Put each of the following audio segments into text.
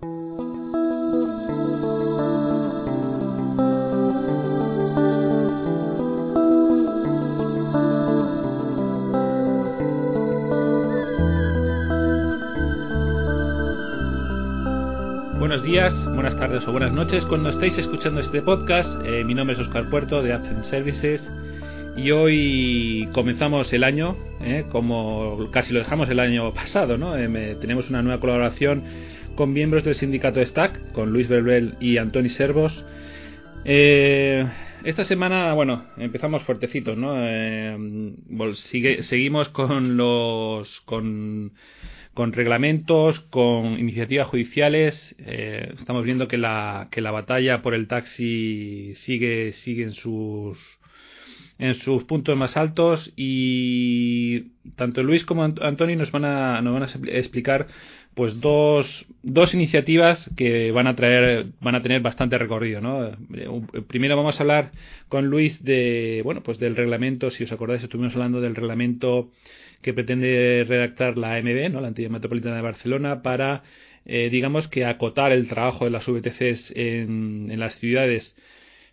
Buenos días, buenas tardes o buenas noches cuando estáis escuchando este podcast. Eh, mi nombre es Oscar Puerto de Advent Services y hoy comenzamos el año, eh, como casi lo dejamos el año pasado, ¿no? Eh, tenemos una nueva colaboración con miembros del sindicato STAC, con Luis Belbel y Antoni Servos. esta semana, bueno, empezamos fuertecitos, ¿no? seguimos con los con con reglamentos, con iniciativas judiciales. Eh, estamos viendo que la, que la batalla por el taxi sigue, sigue en sus en sus puntos más altos y tanto Luis como Antonio nos van a, nos van a explicar pues dos, dos iniciativas que van a traer van a tener bastante recorrido ¿no? primero vamos a hablar con Luis de bueno pues del reglamento si os acordáis estuvimos hablando del reglamento que pretende redactar la AMB, ¿no? la Entidad Metropolitana de Barcelona, para, eh, digamos, que acotar el trabajo de las VTCs en, las ciudades,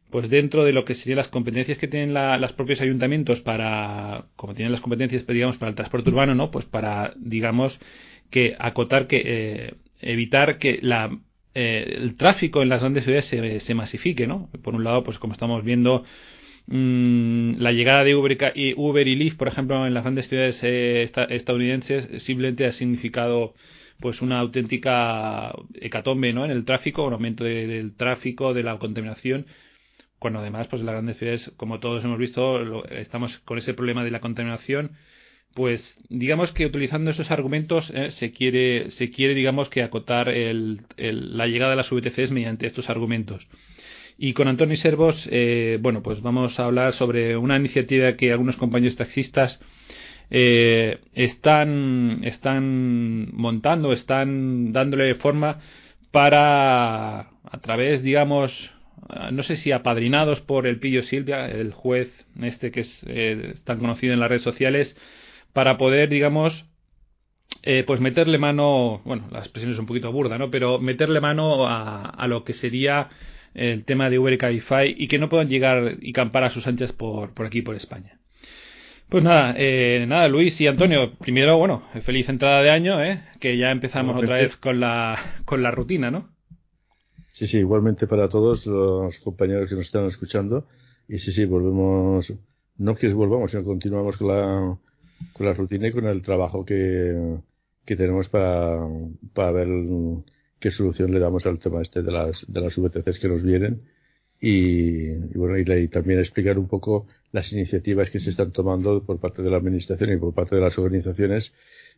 pues dentro de lo que serían las competencias que tienen la, los propios ayuntamientos para, como tienen las competencias, digamos, para el transporte urbano, ¿no? Pues para, digamos, que acotar, que eh, evitar que la eh, el tráfico en las grandes ciudades se, se masifique, ¿no? Por un lado, pues como estamos viendo, Mm, la llegada de Uber y, Uber y Lyft, por ejemplo, en las grandes ciudades eh, estadounidenses, simplemente ha significado pues una auténtica hecatombe ¿no? en el tráfico, un aumento del tráfico, de la contaminación, cuando además pues en las grandes ciudades, como todos hemos visto, estamos con ese problema de la contaminación, pues digamos que utilizando esos argumentos eh, se quiere se quiere digamos que acotar el, la llegada de las VTCs mediante estos argumentos. Y con Antonio Servos, eh, bueno, pues vamos a hablar sobre una iniciativa que algunos compañeros taxistas eh, están, están montando, están dándole forma para, a través, digamos, no sé si apadrinados por el Pillo Silvia, el juez este que es eh, tan conocido en las redes sociales, para poder, digamos, eh, pues meterle mano, bueno, la expresión es un poquito burda, ¿no? Pero meterle mano a, a lo que sería el tema de Uber y Cabify y que no puedan llegar y campar a sus anchas por, por aquí, por España. Pues nada, eh, nada, Luis y Antonio, primero, bueno, feliz entrada de año, ¿eh? que ya empezamos otra vez con la, con la rutina, ¿no? Sí, sí, igualmente para todos los compañeros que nos están escuchando. Y sí, sí, volvemos, no que volvamos, sino continuamos con la, con la rutina y con el trabajo que, que tenemos para, para ver qué solución le damos al tema este de las, de las VTCs que nos vienen y, bueno y, también explicar un poco las iniciativas que se están tomando por parte de la administración y por parte de las organizaciones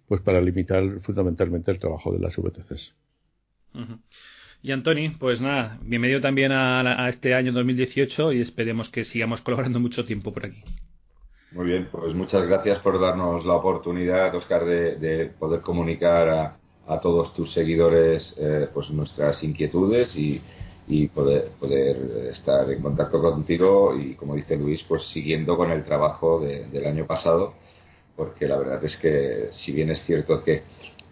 pues para limitar fundamentalmente el trabajo de las VTCs. Y Antoni, pues nada, bienvenido también a, a, este año 2018 y esperemos que sigamos colaborando mucho tiempo por aquí. Muy bien, pues muchas gracias por darnos la oportunidad, Oscar, de, de poder comunicar a, a todos tus seguidores eh, pues nuestras inquietudes y, y poder, poder estar en contacto contigo y como dice Luis pues siguiendo con el trabajo del año pasado porque la verdad es que si bien es cierto que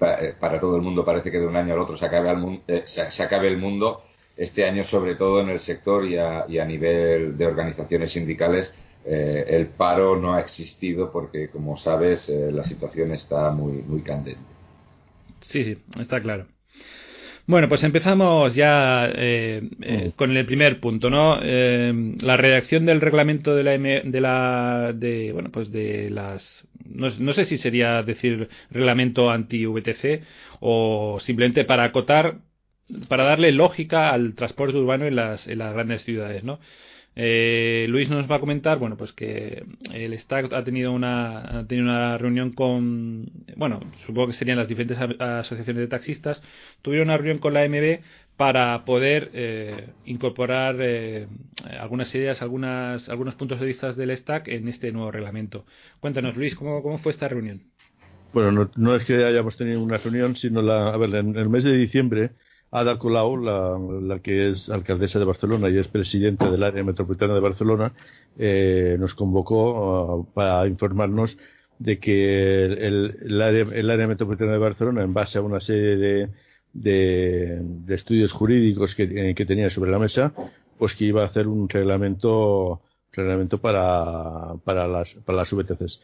eh, para, todo el mundo parece que de un año al otro se acabe, el, eh, se, acabe el mundo este año sobre todo en el sector y a, y a nivel de organizaciones sindicales el paro no ha existido porque como sabes la situación está muy muy candente Sí, sí, está claro. Bueno, pues empezamos ya eh, eh, con el primer punto, ¿no? Eh, la redacción del reglamento de la, de la de, bueno, pues de las no, no sé si sería decir reglamento anti-VTC o simplemente para acotar, para darle lógica al transporte urbano en las, en las grandes ciudades, ¿no? Eh, Luis nos va a comentar, bueno, pues que el STAC ha tenido una, ha tenido una reunión con, bueno, supongo que serían las diferentes asociaciones de taxistas, tuvieron una reunión con la MB para poder eh, incorporar eh, algunas ideas, algunas, algunos puntos de vista del STAC en este nuevo reglamento. Cuéntanos, Luis, ¿cómo, fue esta reunión? Bueno, no, es que hayamos tenido una reunión, sino la, a ver, en el mes de diciembre Ada Colau, la, que es alcaldesa de Barcelona y es presidenta del área metropolitana de Barcelona, eh, nos convocó uh, para informarnos de que el, área, metropolitana de Barcelona, en base a una serie de, estudios jurídicos que, que, tenía sobre la mesa, pues que iba a hacer un reglamento, reglamento para, para, las, para las VTCs.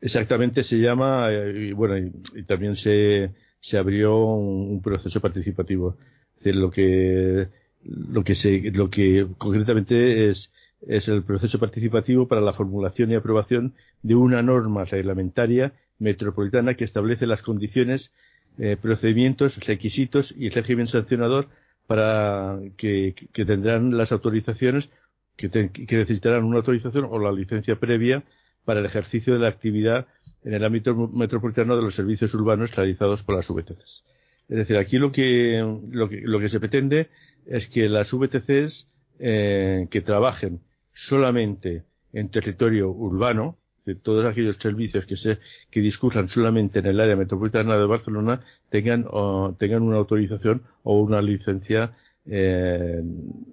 Exactamente se llama, eh, y bueno, y también se, se abrió un, proceso participativo. Es decir, lo que, lo que, se, lo que concretamente es, es el proceso participativo para la formulación y aprobación de una norma reglamentaria metropolitana que establece las condiciones, eh, procedimientos, requisitos y el régimen sancionador para que, que tendrán las autorizaciones que, que necesitarán una autorización o la licencia previa para el ejercicio de la actividad en el ámbito metropolitano de los servicios urbanos realizados por las VTCs. Es decir, aquí lo que, lo que, lo que se pretende es que las VTCs eh, que trabajen solamente en territorio urbano, de todos aquellos servicios que se que discurran solamente en el área metropolitana de Barcelona tengan tengan una autorización o una licencia eh,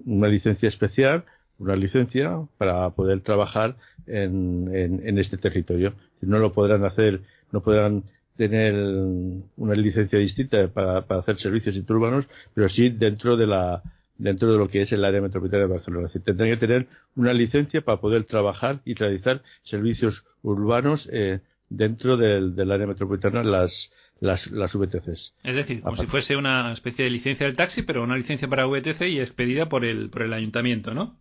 una licencia especial una licencia para poder trabajar en, en, este territorio. No lo podrán hacer, no podrán tener una licencia distinta para, para hacer servicios interurbanos, pero sí dentro de la dentro de lo que es el área metropolitana de Barcelona. Es tendrán que tener una licencia para poder trabajar y realizar servicios urbanos eh, dentro del, del, área metropolitana, las, las, las VTCs. Es decir, como si fuese una especie de licencia del taxi, pero una licencia para VTC y expedida por el, por el ayuntamiento, ¿no?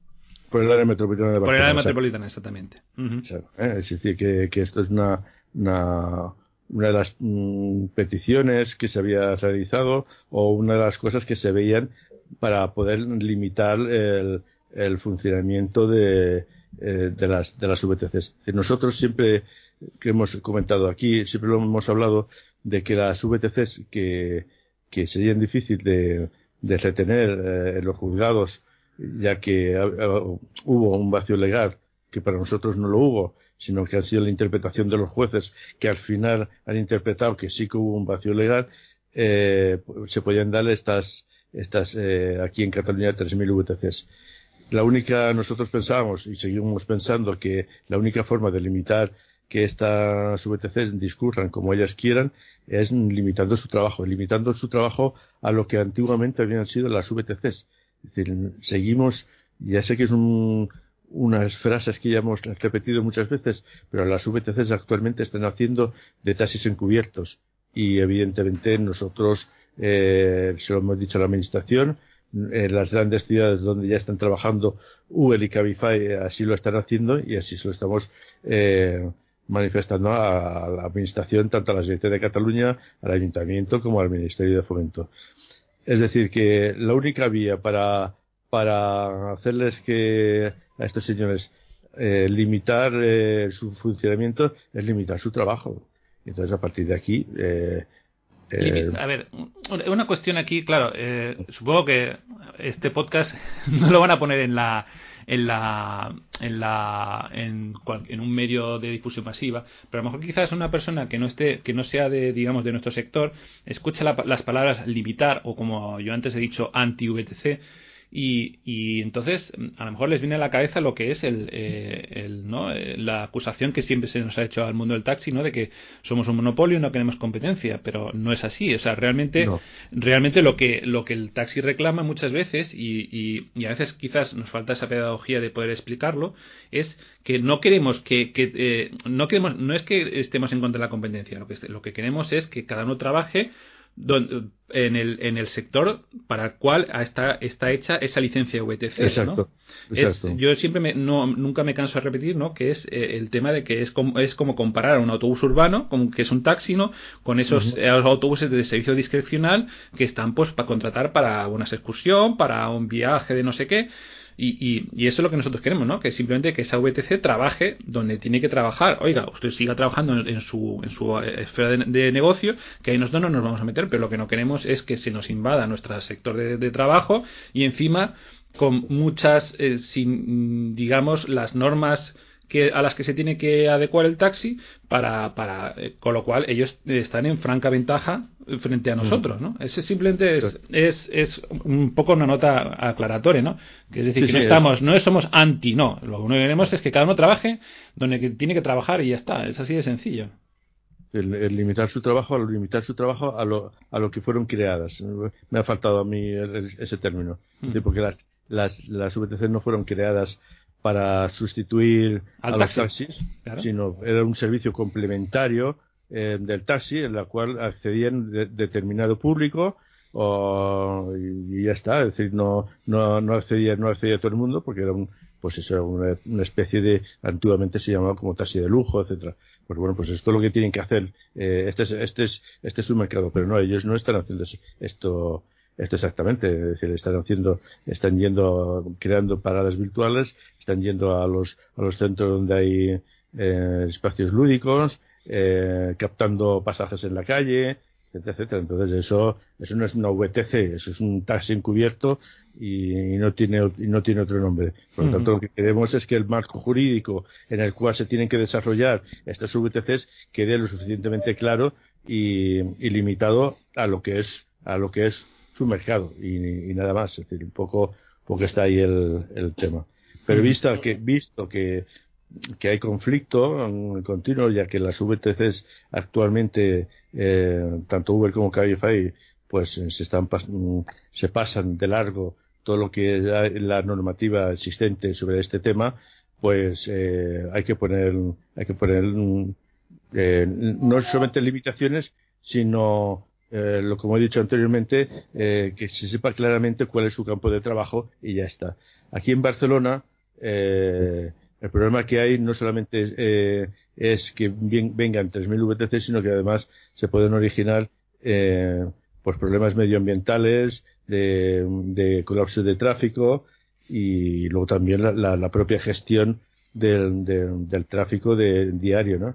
Por el área metropolitana de Barcelona. Por el área metropolitana, exactamente. ¿eh? Es decir, que, que, esto es una, una, una de las mm, peticiones que se había realizado o una de las cosas que se veían para poder limitar el, el funcionamiento de, eh, de, las, de las VTCs. Nosotros siempre, que hemos comentado aquí, siempre lo hemos hablado de que las VTCs que, que serían difíciles de, de retener eh, en los juzgados ya que hubo un vacío legal que para nosotros no lo hubo, sino que ha sido la interpretación de los jueces que al final han interpretado que sí que hubo un vacío legal, eh, se podían dar estas, estas eh, aquí en Cataluña 3.000 VTCs. La única, nosotros pensábamos y seguimos pensando que la única forma de limitar que estas VTCs discurran como ellas quieran es limitando su trabajo, limitando su trabajo a lo que antiguamente habían sido las VTCs es decir, seguimos, ya sé que es unas frases que ya hemos repetido muchas veces, pero las VTCs actualmente están haciendo de taxis encubiertos y evidentemente nosotros eh, se lo hemos dicho a la administración, en las grandes ciudades donde ya están trabajando Uber y Cabify así lo están haciendo y así se lo estamos eh, manifestando a, la administración, tanto a la Secretaría de Cataluña, al Ayuntamiento como al Ministerio de Fomento. Es decir, que la única vía para, para hacerles que a estos señores eh, limitar eh, su funcionamiento es limitar su trabajo. Entonces, a partir de aquí. Eh, a ver, una cuestión aquí, claro, supongo que este podcast no lo van a poner en la en la en la en, en, un medio de difusión masiva pero a lo mejor quizás una persona que no esté que no sea de digamos de nuestro sector escucha las palabras limitar o como yo antes he dicho anti VTC y, y, entonces a lo mejor les viene a la cabeza lo que es el, eh, el, ¿no? Eh, la acusación que siempre se nos ha hecho al mundo del taxi, ¿no? De que somos un monopolio y no queremos competencia, pero no es así. O sea, realmente, realmente lo que, lo que el taxi reclama muchas veces y, y, y, a veces quizás nos falta esa pedagogía de poder explicarlo, es que no queremos que, que eh, no queremos, no es que estemos en contra de la competencia, lo que, lo que queremos es que cada uno trabaje en, el, en el sector para el cual está, está hecha esa licencia VTC. Exacto. yo siempre me, no, nunca me canso de repetir ¿no? que es eh, el tema de que es como, es como comparar un autobús urbano, como que es un taxi, ¿no? con esos autobuses de servicio discrecional que están pues para contratar para una excursión, para un viaje de no sé qué Y, y, eso es lo que nosotros queremos, ¿no? Que simplemente que esa VTC trabaje donde tiene que trabajar. Oiga, usted siga trabajando en, su, en su eh, esfera de, negocio, que ahí nosotros no nos vamos a meter, pero lo que no queremos es que se nos invada nuestro sector de, trabajo y encima con muchas, eh, sin, digamos, las normas que, a las que se tiene que adecuar el taxi para, para eh, con lo cual ellos están en franca ventaja frente a nosotros, ¿no? Ese simplemente es, es, es, un poco una nota aclaratoria, ¿no? Que es decir, que no estamos, no somos anti, no. Lo que queremos es que cada uno trabaje donde tiene que trabajar y ya está. Es así de sencillo. El, limitar su trabajo, al limitar su trabajo a lo, a lo que fueron creadas. Me ha faltado a mí ese término. Mm. porque las, las, las VTC no fueron creadas para sustituir a los taxis, sino era un servicio complementario eh, del taxi en la cual accedían determinado público y, ya está, es decir, no, no, no accedía, no accedía a todo el mundo porque era un, pues eso era una, especie de, antiguamente se llamaba como taxi de lujo, etcétera. Pues bueno, pues esto es lo que tienen que hacer, eh, este es, este es, este es su mercado, pero no, ellos no están haciendo esto, esto exactamente, es decir, están haciendo, están yendo, creando paradas virtuales, están yendo a los, a los centros donde hay eh, espacios lúdicos, eh, captando pasajes en la calle, etcétera, etcétera. Entonces eso, eso no es una VTC, eso es un taxi encubierto y, no tiene, y no tiene otro nombre. Por lo tanto, lo que queremos es que el marco jurídico en el cual se tienen que desarrollar estas VTCs quede lo suficientemente claro y, y limitado a lo que es, a lo que es su mercado y, nada más. Es decir, un poco porque está ahí el, el tema. Pero visto que, visto que, que hay conflicto continuo, ya que las VTCs actualmente, eh, tanto Uber como Cabify, pues se, están, se pasan de largo todo lo que es la normativa existente sobre este tema, pues eh, hay que poner, hay que poner eh, no solamente limitaciones, sino eh, lo como he dicho anteriormente, eh, que se sepa claramente cuál es su campo de trabajo y ya está. Aquí en Barcelona, eh, el problema que hay no solamente es que vengan 3.000 VTC, sino que además se pueden originar pues problemas medioambientales, de, colapso de tráfico y luego también la, propia gestión del, del, tráfico de, diario. ¿no?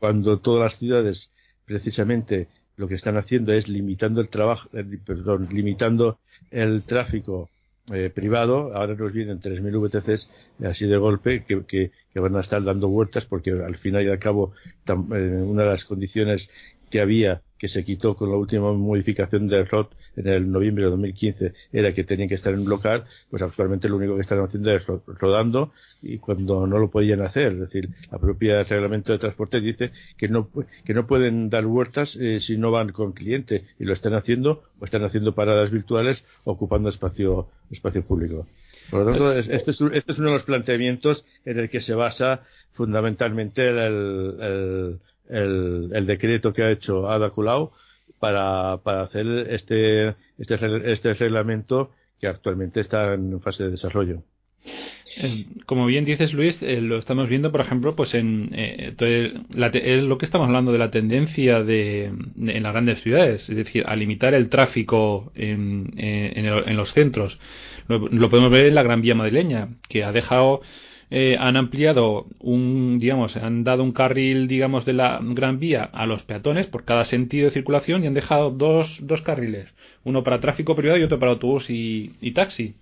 cuando todas las ciudades precisamente lo que están haciendo es limitando el trabajo, eh, perdón, limitando el tráfico eh, privado. Ahora nos vienen 3.000 VTCs así de golpe que, que, van a estar dando vueltas porque al final y al cabo eh, una de las condiciones que había que se quitó con la última modificación del ROT en el noviembre de 2015 era que tenían que estar en un local, pues actualmente lo único que están haciendo es rodando y cuando no lo podían hacer, es decir, la propia reglamento de transporte dice que no que no pueden dar vueltas eh, si no van con cliente y lo están haciendo o están haciendo paradas virtuales ocupando espacio espacio público. Por lo tanto, este es, este es uno de los planteamientos en el que se basa fundamentalmente el, el, el decreto que ha hecho Ada Colau para, para hacer este, este, este reglamento que actualmente está en fase de desarrollo. Eh, como bien dices, Luis, eh, lo estamos viendo, por ejemplo, pues en eh, lo que estamos hablando de la tendencia de, en las grandes ciudades, es decir, a limitar el tráfico en, en, los centros. Lo, lo, podemos ver en la Gran Vía madrileña, que ha dejado eh, han ampliado un, digamos, han dado un carril, digamos, de la Gran Vía a los peatones por cada sentido de circulación y han dejado dos, dos carriles, uno para tráfico privado y otro para autobús y, taxi.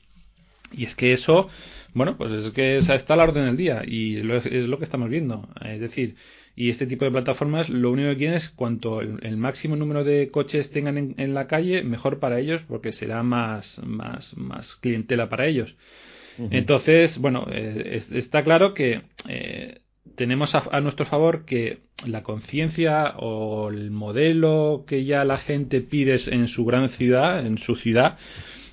Y es que eso, bueno, pues es que está a la orden del día y es lo que estamos viendo. Es decir, y este tipo de plataformas lo único que quieren es cuanto el, máximo número de coches tengan en, la calle, mejor para ellos porque será más, más, más clientela para ellos. Entonces, bueno, eh, está claro que eh, tenemos a, nuestro favor que la conciencia o el modelo que ya la gente pide en su gran ciudad, en su ciudad,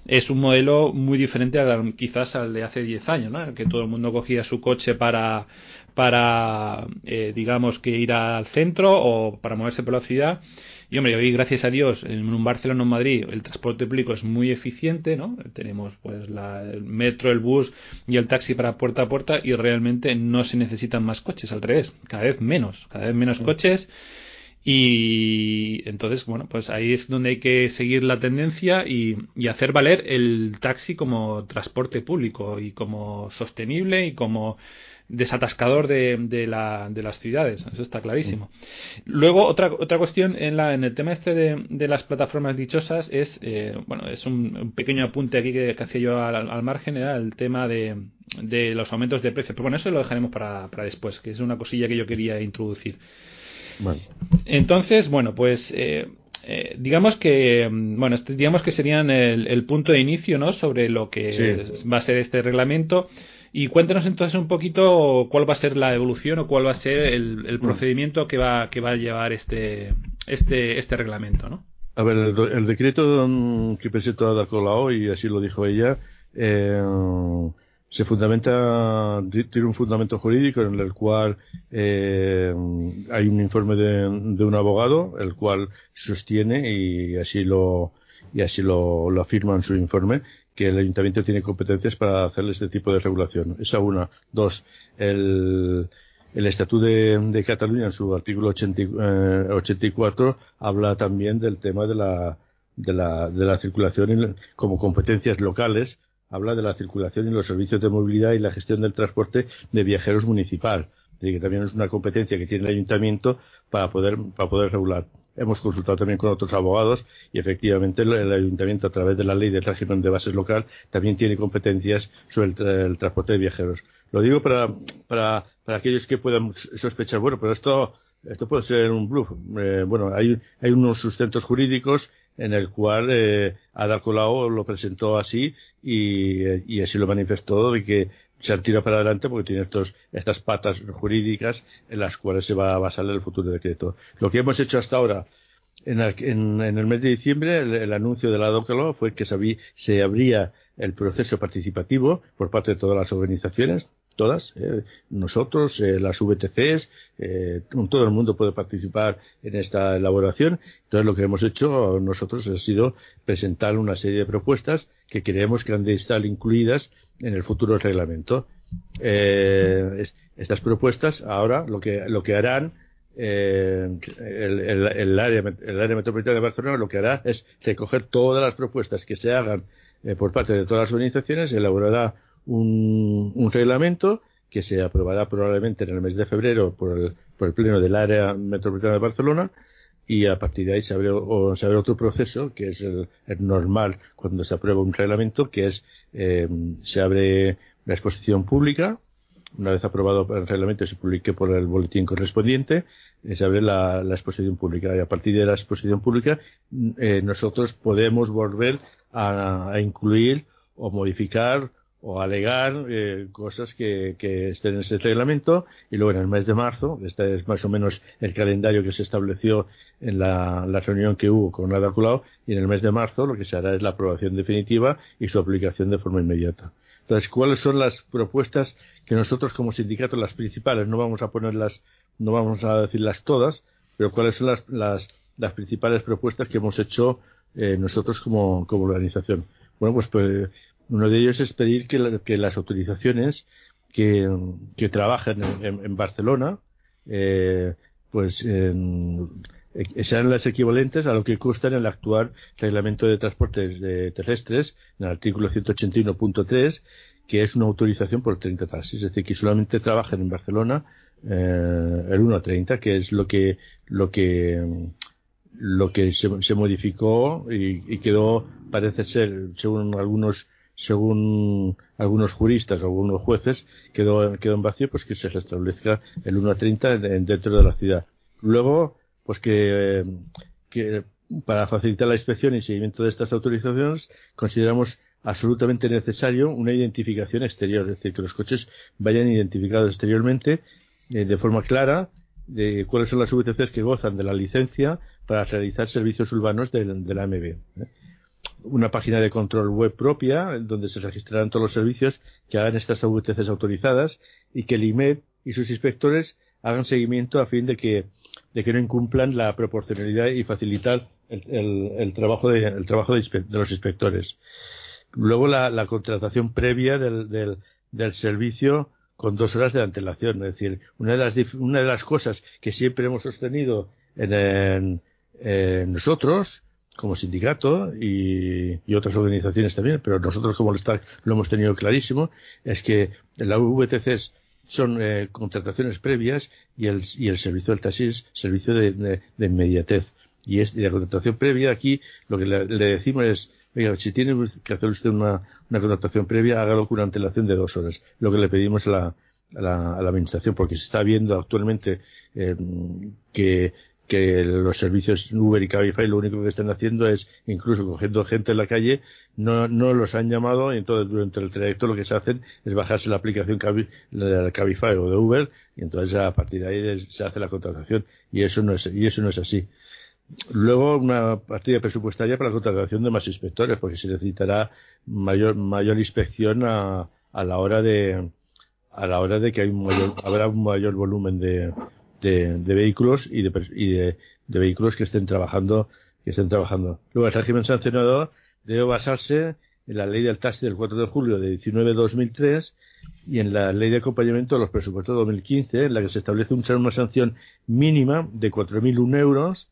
es un modelo muy diferente quizás al de hace 10 años, ¿no? que todo el mundo cogía su coche para, para eh, digamos, que ir al centro o para moverse por la ciudad y hombre, hoy gracias a Dios en un Barcelona o en Madrid el transporte público es muy eficiente, ¿no? Tenemos pues la, el metro, el bus y el taxi para puerta a puerta y realmente no se necesitan más coches, al revés, cada vez menos, cada vez menos coches Y entonces, bueno, pues ahí es donde hay que seguir la tendencia y, y, hacer valer el taxi como transporte público y como sostenible y como desatascador de, de, la, de las ciudades. Eso está clarísimo. Luego, otra, otra cuestión en, la, en el tema este de, de las plataformas dichosas es, eh, bueno, es un, pequeño apunte aquí que, hacía yo al, margen, era el tema de, de los aumentos de precios. Pero bueno, eso lo dejaremos para, para después, que es una cosilla que yo quería introducir. Entonces, bueno, pues eh, eh, digamos que bueno, este, digamos que serían el, el, punto de inicio, ¿no? Sobre lo que va a ser este reglamento. Y cuéntanos entonces un poquito cuál va a ser la evolución o cuál va a ser el, el mm. procedimiento que va que va a llevar este este este reglamento, ¿no? A ver, el, decreto mm, que presentó Ada Colau y así lo dijo ella, eh, se fundamenta, tiene un fundamento jurídico en el cual eh, hay un informe de, un abogado, el cual sostiene y así lo y así lo, lo afirma en su informe que el ayuntamiento tiene competencias para hacer este tipo de regulación. Esa una. Dos, el, el Estatuto de, Cataluña, en su artículo 84, eh, habla también del tema de la, de la, de la circulación como competencias locales habla de la circulación y los servicios de movilidad y la gestión del transporte de viajeros municipal, que también es una competencia que tiene el ayuntamiento para poder, para poder regular. Hemos consultado también con otros abogados y efectivamente el, ayuntamiento a través de la ley de régimen de bases local también tiene competencias sobre el, transporte de viajeros. Lo digo para, para, para aquellos que puedan sospechar, bueno, pero esto, esto puede ser un bluff. Eh, bueno, hay, hay unos sustentos jurídicos en el cual eh, Ada Colau lo presentó así y, así lo manifestó y que se han tirado para adelante porque tiene estos, estas patas jurídicas en las cuales se va a basar el futuro decreto. Lo que hemos hecho hasta ahora en el, en, el mes de diciembre, el, anuncio de la Colau fue que se, se abría el proceso participativo por parte de todas las organizaciones todas, eh, nosotros, eh, las VTCs, eh, todo el mundo puede participar en esta elaboración. Entonces lo que hemos hecho nosotros ha sido presentar una serie de propuestas que creemos que han de estar incluidas en el futuro reglamento. estas propuestas ahora lo que, lo que harán el, el, área, el área metropolitana de Barcelona lo que hará es recoger todas las propuestas que se hagan por parte de todas las organizaciones, elaborará un, reglamento que se aprobará probablemente en el mes de febrero por el, por el Pleno del Área Metropolitana de Barcelona y a partir de ahí se abre, o, se abre otro proceso que es el, normal cuando se aprueba un reglamento que es eh, se abre la exposición pública. Una vez aprobado el reglamento se publique por el boletín correspondiente eh, se abre la, exposición pública. Y a partir de la exposición pública eh, nosotros podemos volver a incluir o modificar o alegar eh, cosas que, que, estén en ese reglamento y luego en el mes de marzo, este es más o menos el calendario que se estableció en la, reunión que hubo con la Colau y en el mes de marzo lo que se hará es la aprobación definitiva y su aplicación de forma inmediata. Entonces, ¿cuáles son las propuestas que nosotros como sindicato, las principales, no vamos a ponerlas, no vamos a decirlas todas, pero cuáles son las, las, las principales propuestas que hemos hecho eh, nosotros como, como organización? Bueno, pues, pues uno de ellos es pedir que, las autorizaciones que, que trabajan en, Barcelona, eh, pues eh, sean las equivalentes a lo que cuesta en el actual reglamento de transportes terrestres, en el artículo 181.3, que es una autorización por 30 taxis, es decir, que solamente trabajan en Barcelona eh, el 1 a 30, que es lo que lo que lo que se, modificó y, y, quedó, parece ser, según algunos según algunos juristas o algunos jueces, quedó, quedó en vacío, pues que se restablezca el 1 a 30 dentro de la ciudad. Luego, pues que, que para facilitar la inspección y seguimiento de estas autorizaciones, consideramos absolutamente necesario una identificación exterior, es decir, que los coches vayan identificados exteriormente eh, de forma clara de cuáles son las VTCs que gozan de la licencia para realizar servicios urbanos de, la AMB. ¿eh? Una página de control web propia donde se registrarán todos los servicios que hagan estas VTCs autorizadas y que el IMED y sus inspectores hagan seguimiento a fin de que, de que no incumplan la proporcionalidad y facilitar el, trabajo, de, el trabajo de, los inspectores. Luego la, contratación previa del, del, del, servicio con dos horas de antelación. Es decir, una de las, una de las cosas que siempre hemos sostenido en, nosotros, como sindicato y, otras organizaciones también, pero nosotros como lo, lo hemos tenido clarísimo, es que la VTC son eh, contrataciones previas y el, y el servicio del taxi es servicio de, inmediatez. Y, es, la contratación previa aquí lo que le, decimos es, oiga, si tiene que hacer usted una, una contratación previa, hágalo con una antelación de dos horas. Lo que le pedimos a la, a la, a la administración, porque se está viendo actualmente eh, que que los servicios Uber y Cabify lo único que están haciendo es, incluso cogiendo gente en la calle, no, no los han llamado y entonces durante el trayecto lo que se hacen es bajarse la aplicación de Cabify o de Uber y entonces a partir de ahí se hace la contratación y eso no es, y eso no es así. Luego una partida presupuestaria para la contratación de más inspectores porque se necesitará mayor, mayor inspección a, a la hora de, a la hora de que hay un mayor, habrá un mayor volumen de, de, vehículos y, de, y de, vehículos que estén trabajando que estén trabajando. Luego el régimen sancionador debe basarse en la ley del taxi del 4 de julio de 19-2003 y en la ley de acompañamiento de los presupuestos de 2015 en la que se establece una sanción mínima de 4.001 euros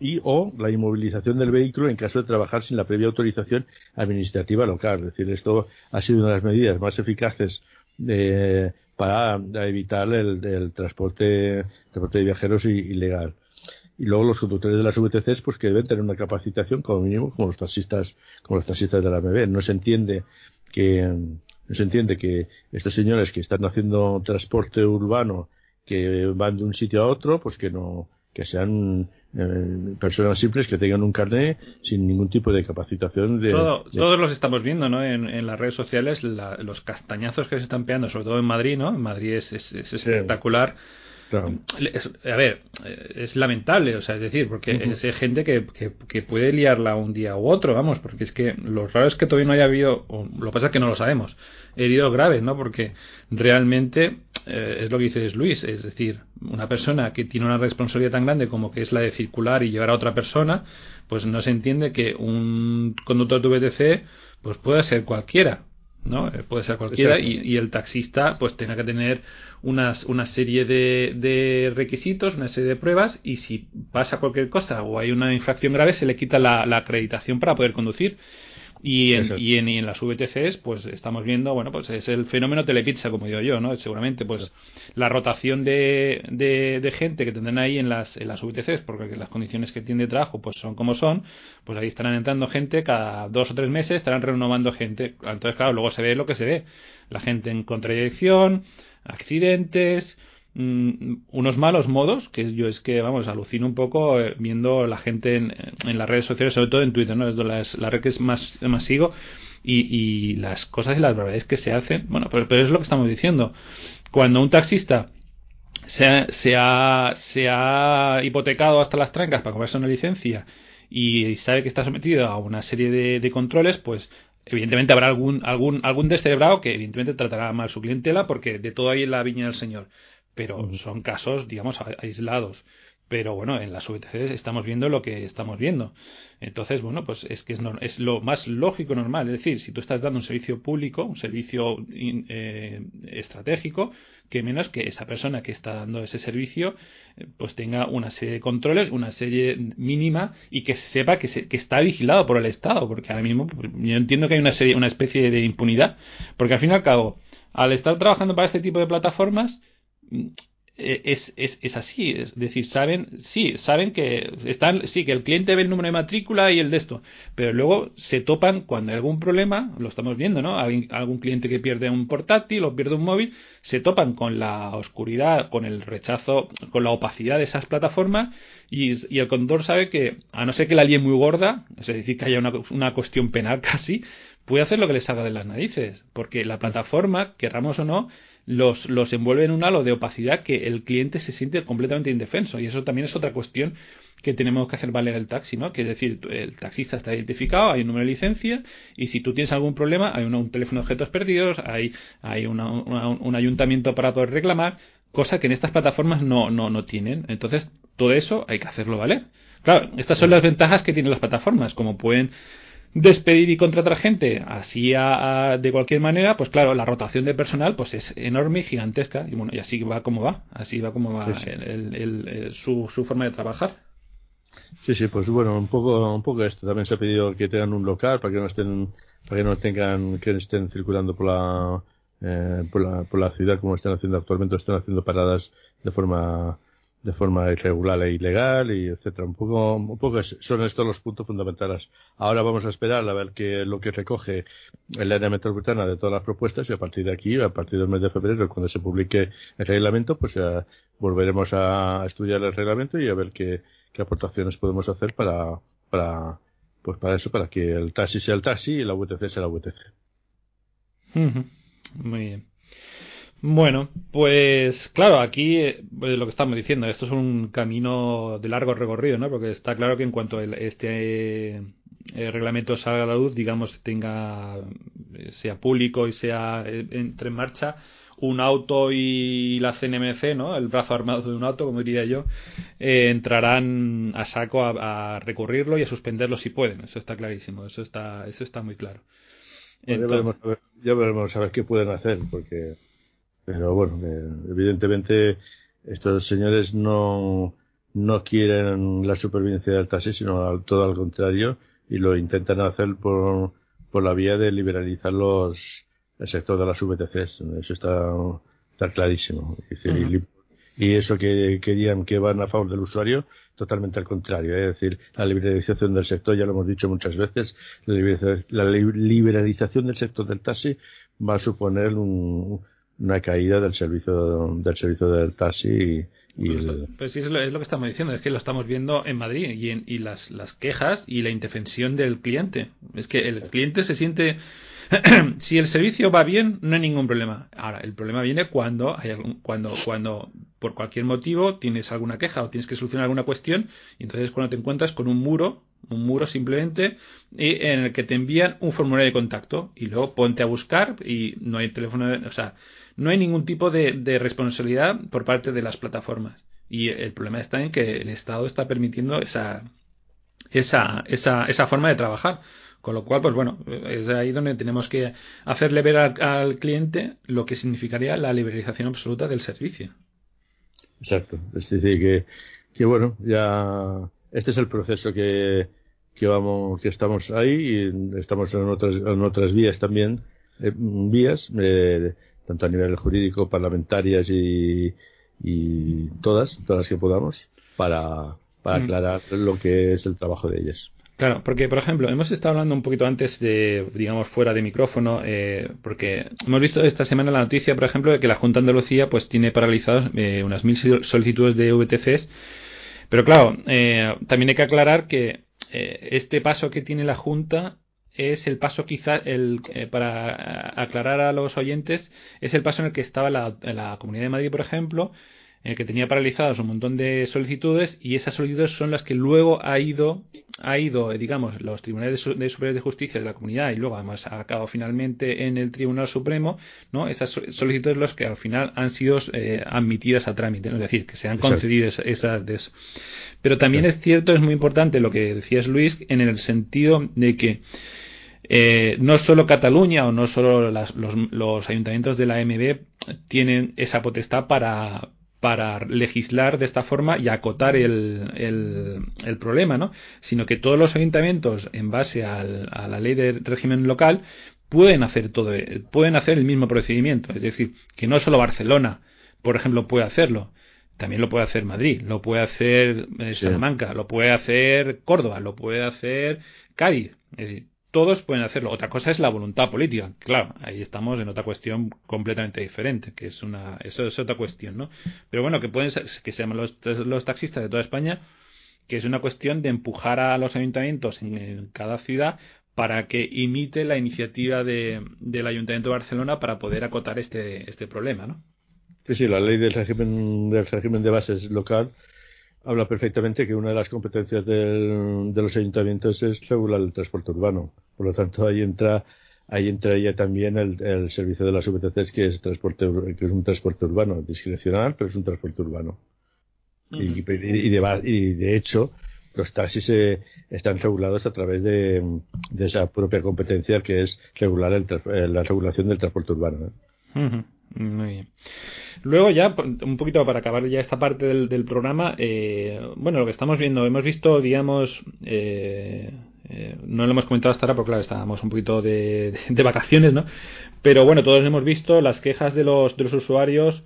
y o la inmovilización del vehículo en caso de trabajar sin la previa autorización administrativa local. Es decir, esto ha sido una de las medidas más eficaces de, para evitar el, transporte, transporte de viajeros ilegal. Y luego los conductores de las VTCs, pues que deben tener una capacitación como mínimo como los taxistas, como los taxistas de la MB. No se entiende que, no se entiende que estos señores que están haciendo transporte urbano, que van de un sitio a otro, pues que no, que sean eh, personas simples que tengan un carnet sin ningún tipo de capacitación. De, Todos los estamos viendo ¿no? en, las redes sociales, los castañazos que se están pegando, sobre todo en Madrid. ¿no? En Madrid es, es, espectacular. A ver, es lamentable, o sea, es decir, porque es gente que, que, puede liarla un día u otro, vamos, porque es que lo raro es que todavía no haya habido, lo que pasa es que no lo sabemos, heridos graves, ¿no? Porque realmente eh, es lo que dices Luis, es decir, una persona que tiene una responsabilidad tan grande como que es la de circular y llevar a otra persona, pues no se entiende que un conductor de VTC pues pueda ser cualquiera, ¿no? Eh, puede ser cualquiera y, el taxista pues tenga que tener unas, una serie de, de, requisitos, una serie de pruebas y si pasa cualquier cosa o hay una infracción grave se le quita la acreditación para poder conducir y en, y en, y en, las VTCs, pues estamos viendo, bueno, pues es el fenómeno telepizza, como digo yo, ¿no? Seguramente, pues la rotación de, de, gente que tendrán ahí en las, en las VTCs, porque las condiciones que tienen de trabajo, pues son como son, pues ahí estarán entrando gente, cada dos o tres meses estarán renovando gente. Entonces, claro, luego se ve lo que se ve. La gente en contradicción, accidentes, Mm, unos malos modos, que yo es que, vamos, alucino un poco eh, viendo la gente en, en, las redes sociales, sobre todo en Twitter, ¿no? Es la, red que es más, más sigo, y, y, las cosas y las verdades que se hacen, bueno, pero, pero es lo que estamos diciendo. Cuando un taxista se ha, se ha, se ha hipotecado hasta las trancas para comerse una licencia y sabe que está sometido a una serie de, de controles, pues evidentemente habrá algún, algún, algún descerebrado que evidentemente tratará mal su clientela porque de todo hay en la viña del Señor pero son casos, digamos, aislados. Pero bueno, en las VTCs estamos viendo lo que estamos viendo. Entonces, bueno, pues es que es, es lo más lógico, normal. Es decir, si tú estás dando un servicio público, un servicio eh, estratégico, que menos que esa persona que está dando ese servicio eh, pues tenga una serie de controles, una serie mínima y que sepa que, se, que está vigilado por el Estado, porque ahora mismo pues, yo entiendo que hay una, serie, una especie de impunidad, porque al fin y al cabo, al estar trabajando para este tipo de plataformas, es, es, es, así, es decir, saben, sí, saben que están, sí, que el cliente ve el número de matrícula y el de esto, pero luego se topan cuando hay algún problema, lo estamos viendo, ¿no? algún cliente que pierde un portátil o pierde un móvil, se topan con la oscuridad, con el rechazo, con la opacidad de esas plataformas y, el conductor sabe que, a no ser que la líe muy gorda, es decir, que haya una, una cuestión penal casi, puede hacer lo que le salga de las narices, porque la plataforma, querramos o no, los, los envuelve en un halo de opacidad que el cliente se siente completamente indefenso. Y eso también es otra cuestión que tenemos que hacer valer el taxi, ¿no? Que es decir, el taxista está identificado, hay un número de licencia, y si tú tienes algún problema, hay un teléfono de objetos perdidos, hay, hay un ayuntamiento para poder reclamar, cosa que en estas plataformas no, no, no tienen. Entonces, todo eso hay que hacerlo valer. Claro, estas son las ventajas que tienen las plataformas, como pueden despedir y contratar gente así de cualquier manera, pues claro, la rotación de personal pues es enorme y gigantesca. Y bueno, y así va como va, así va como va su, su forma de trabajar. Sí, sí, pues bueno, un poco, un poco esto. También se ha pedido que tengan un local para que no estén, para que no tengan, que estén circulando por la, eh, por la, por la ciudad como están haciendo actualmente, están haciendo paradas de forma de forma irregular e ilegal y etcétera. Un poco un poco son estos los puntos fundamentales. Ahora vamos a esperar a ver qué lo que recoge el área metropolitana de todas las propuestas y a partir de aquí a partir del mes de febrero cuando se publique el reglamento pues ya volveremos a estudiar el reglamento y a ver qué, qué aportaciones podemos hacer para para pues para eso para que el taxi sea el taxi y la VTC sea la VTC muy bien bueno, pues claro, aquí eh, lo que estamos diciendo, esto es un camino de largo recorrido, ¿no? Porque está claro que en cuanto este eh, reglamento salga a la luz, digamos, tenga eh, sea público y sea entre en marcha, un auto y la CNMC, ¿no? El brazo armado de un auto, como diría yo, entrarán a saco a, recurrirlo y a suspenderlo si pueden. Eso está clarísimo. Eso está, eso está muy claro. ya, veremos ya veremos a ver qué pueden hacer, porque pero bueno, evidentemente estos señores no, no quieren la supervivencia del taxi, sino todo al contrario, y lo intentan hacer por, por la vía de liberalizar los, el sector de las VTCs. Eso está, está clarísimo. y, eso que querían que van a favor del usuario, totalmente al contrario. Es decir, la liberalización del sector, ya lo hemos dicho muchas veces, la liberalización del sector del taxi va a suponer un, una caída del servicio del servicio del taxi y, pues, pues, sí, es lo, que estamos diciendo es que lo estamos viendo en Madrid y, en, y las, las quejas y la indefensión del cliente. Es que el cliente se siente si el servicio va bien no hay ningún problema. Ahora el problema viene cuando hay algún, cuando cuando por cualquier motivo tienes alguna queja o tienes que solucionar alguna cuestión y entonces cuando te encuentras con un muro un muro simplemente en el que te envían un formulario de contacto y luego ponte a buscar y no hay teléfono o sea no hay ningún tipo de, responsabilidad por parte de las plataformas. Y el problema está en que el Estado está permitiendo esa, esa, esa, esa forma de trabajar. Con lo cual, pues bueno, es ahí donde tenemos que hacerle ver al, cliente lo que significaría la liberalización absoluta del servicio. Exacto. Es decir, que, que bueno, ya este es el proceso que, que vamos, que estamos ahí y estamos en otras, en otras vías también, eh, vías eh, tanto a nivel jurídico, parlamentarias y, todas, todas las que podamos, para, para mm. aclarar lo que es el trabajo de ellas. Claro, porque por ejemplo, hemos estado hablando un poquito antes de, digamos, fuera de micrófono, eh, porque hemos visto esta semana la noticia, por ejemplo, de que la Junta de Andalucía pues tiene paralizados eh, unas mil solicitudes de VTCs, pero claro, eh, también hay que aclarar que este paso que tiene la Junta es el paso quizá el, eh, para aclarar a los oyentes es el paso en el que estaba la, la Comunidad de Madrid por ejemplo en el que tenía paralizadas un montón de solicitudes y esas solicitudes son las que luego ha ido ha ido eh, digamos los tribunales de, superiores de justicia de la comunidad y luego además ha acabado finalmente en el Tribunal Supremo no esas solicitudes las que al final han sido eh, admitidas a trámite es decir que se han concedido esas de eso pero también es cierto es muy importante lo que decías Luis en el sentido de que eh, no solo Cataluña o no solo los, ayuntamientos de la MB tienen esa potestad para, para legislar de esta forma y acotar el, el, problema, ¿no? sino que todos los ayuntamientos, en base a la ley de régimen local, pueden hacer todo, pueden hacer el mismo procedimiento. Es decir, que no solo Barcelona, por ejemplo, puede hacerlo. También lo puede hacer Madrid, lo puede hacer eh, Salamanca, lo puede hacer Córdoba, lo puede hacer Cádiz. Es decir, todos pueden hacerlo. Otra cosa es la voluntad política. Claro, ahí estamos en otra cuestión completamente diferente, que es una, eso es otra cuestión, ¿no? Pero bueno, que pueden ser, que sean los, los taxistas de toda España, que es una cuestión de empujar a los ayuntamientos en, cada ciudad para que imite la iniciativa de, del Ayuntamiento de Barcelona para poder acotar este, este problema, ¿no? Sí, sí, la ley del régimen, del régimen de bases local habla perfectamente que una de las competencias de los ayuntamientos es regular el transporte urbano. Por lo tanto, ahí entra ahí entra ya también el, servicio de las VTCs que es transporte que es un transporte urbano discrecional pero es un transporte urbano y, de, y, de, hecho los taxis eh, están regulados a través de, esa propia competencia que es regular el, la regulación del transporte urbano. Muy bien. Luego ya, un poquito para acabar ya esta parte del, programa, eh, bueno, lo que estamos viendo, hemos visto, digamos, eh, eh, no lo hemos comentado hasta ahora porque claro, estábamos un poquito de, vacaciones, ¿no? Pero bueno, todos hemos visto las quejas de los, de los usuarios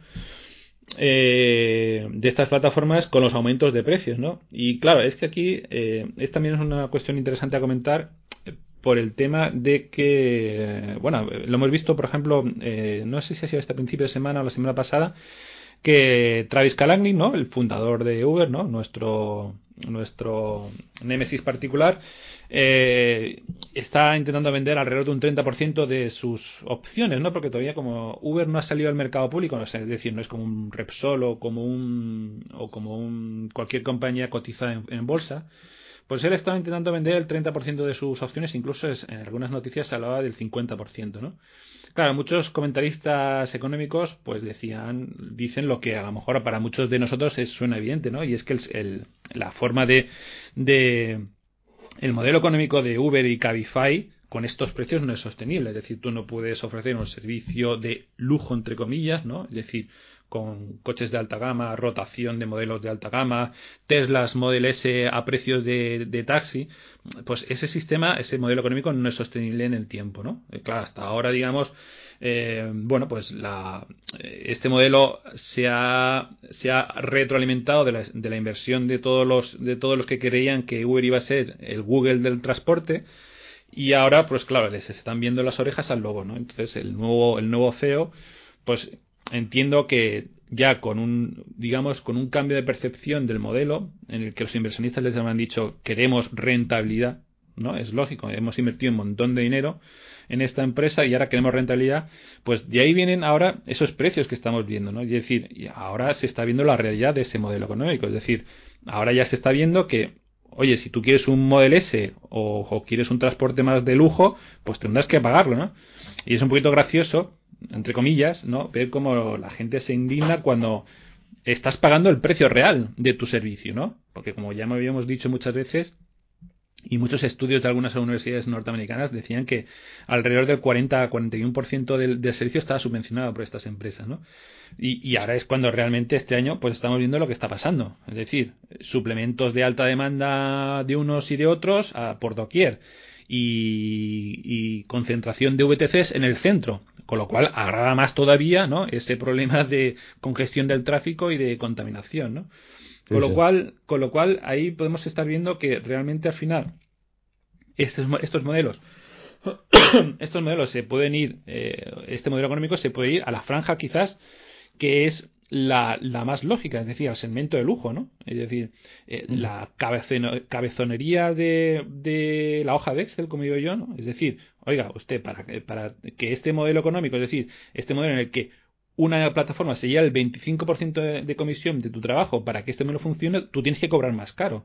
de estas plataformas con los aumentos de precios, ¿no? Y claro, es que aquí es también es una cuestión interesante a comentar por el tema de que, bueno, lo hemos visto, por ejemplo, eh, no sé si ha sido este principio de semana o la semana pasada, que Travis Kalanick, ¿no? El fundador de Uber, ¿no? Nuestro, nuestro némesis particular, eh, está intentando vender alrededor de un 30% de sus opciones, ¿no? Porque todavía como Uber no ha salido al mercado público, no es decir, no es como un Repsol o como un, o como un, cualquier compañía cotizada en bolsa, pues él estaba intentando vender el 30% de sus opciones, incluso en algunas noticias se hablaba del 50%, ¿no? Claro, muchos comentaristas económicos pues decían, dicen lo que a lo mejor para muchos de nosotros es, suena evidente, ¿no? Y es que el, la forma de, de el modelo económico de Uber y Cabify con estos precios no es sostenible, es decir, tú no puedes ofrecer un servicio de lujo entre comillas, ¿no? Es decir, con coches de alta gama, rotación de modelos de alta gama, Teslas Model S a precios de, taxi, pues ese sistema, ese modelo económico no es sostenible en el tiempo, ¿no? Eh, claro, hasta ahora, digamos, eh, bueno, pues la, este modelo se ha, se ha retroalimentado de la, de la, inversión de todos los de todos los que creían que Uber iba a ser el Google del transporte y ahora, pues claro, les están viendo las orejas al lobo, ¿no? Entonces el nuevo el nuevo CEO, pues entiendo que ya con un, digamos, con un cambio de percepción del modelo, en el que los inversionistas les han dicho queremos rentabilidad, ¿no? Es lógico, hemos invertido un montón de dinero en esta empresa y ahora queremos rentabilidad, pues de ahí vienen ahora esos precios que estamos viendo, ¿no? Es decir, ahora se está viendo la realidad de ese modelo económico, es decir, ahora ya se está viendo que oye, si tú quieres un Model S o, o, quieres un transporte más de lujo, pues tendrás que pagarlo, ¿no? Y es un poquito gracioso entre comillas, ¿no? Ver cómo la gente se indigna cuando estás pagando el precio real de tu servicio, ¿no? Porque como ya me habíamos dicho muchas veces, y muchos estudios de algunas universidades norteamericanas decían que alrededor del 40 a 41% del, del servicio estaba subvencionado por estas empresas, ¿no? Y, ahora es cuando realmente este año pues estamos viendo lo que está pasando. Es decir, suplementos de alta demanda de unos y de otros a, por doquier. Y, y, concentración de VTCs en el centro con lo cual agrava más todavía ¿no? ese problema de congestión del tráfico y de contaminación. ¿no? Con, lo cual, con lo cual ahí podemos estar viendo que realmente al final estos, estos modelos estos modelos se pueden ir, eh, este modelo económico se puede ir a la franja quizás que es la, la, más lógica, es decir, al segmento de lujo, ¿no? Es decir, eh, la cabezonería de, de, la hoja de Excel, como digo yo, ¿no? Es decir, oiga, usted, para, para que este modelo económico, es decir, este modelo en el que una plataforma se lleva el 25% de, de comisión de tu trabajo para que este modelo funcione, tú tienes que cobrar más caro.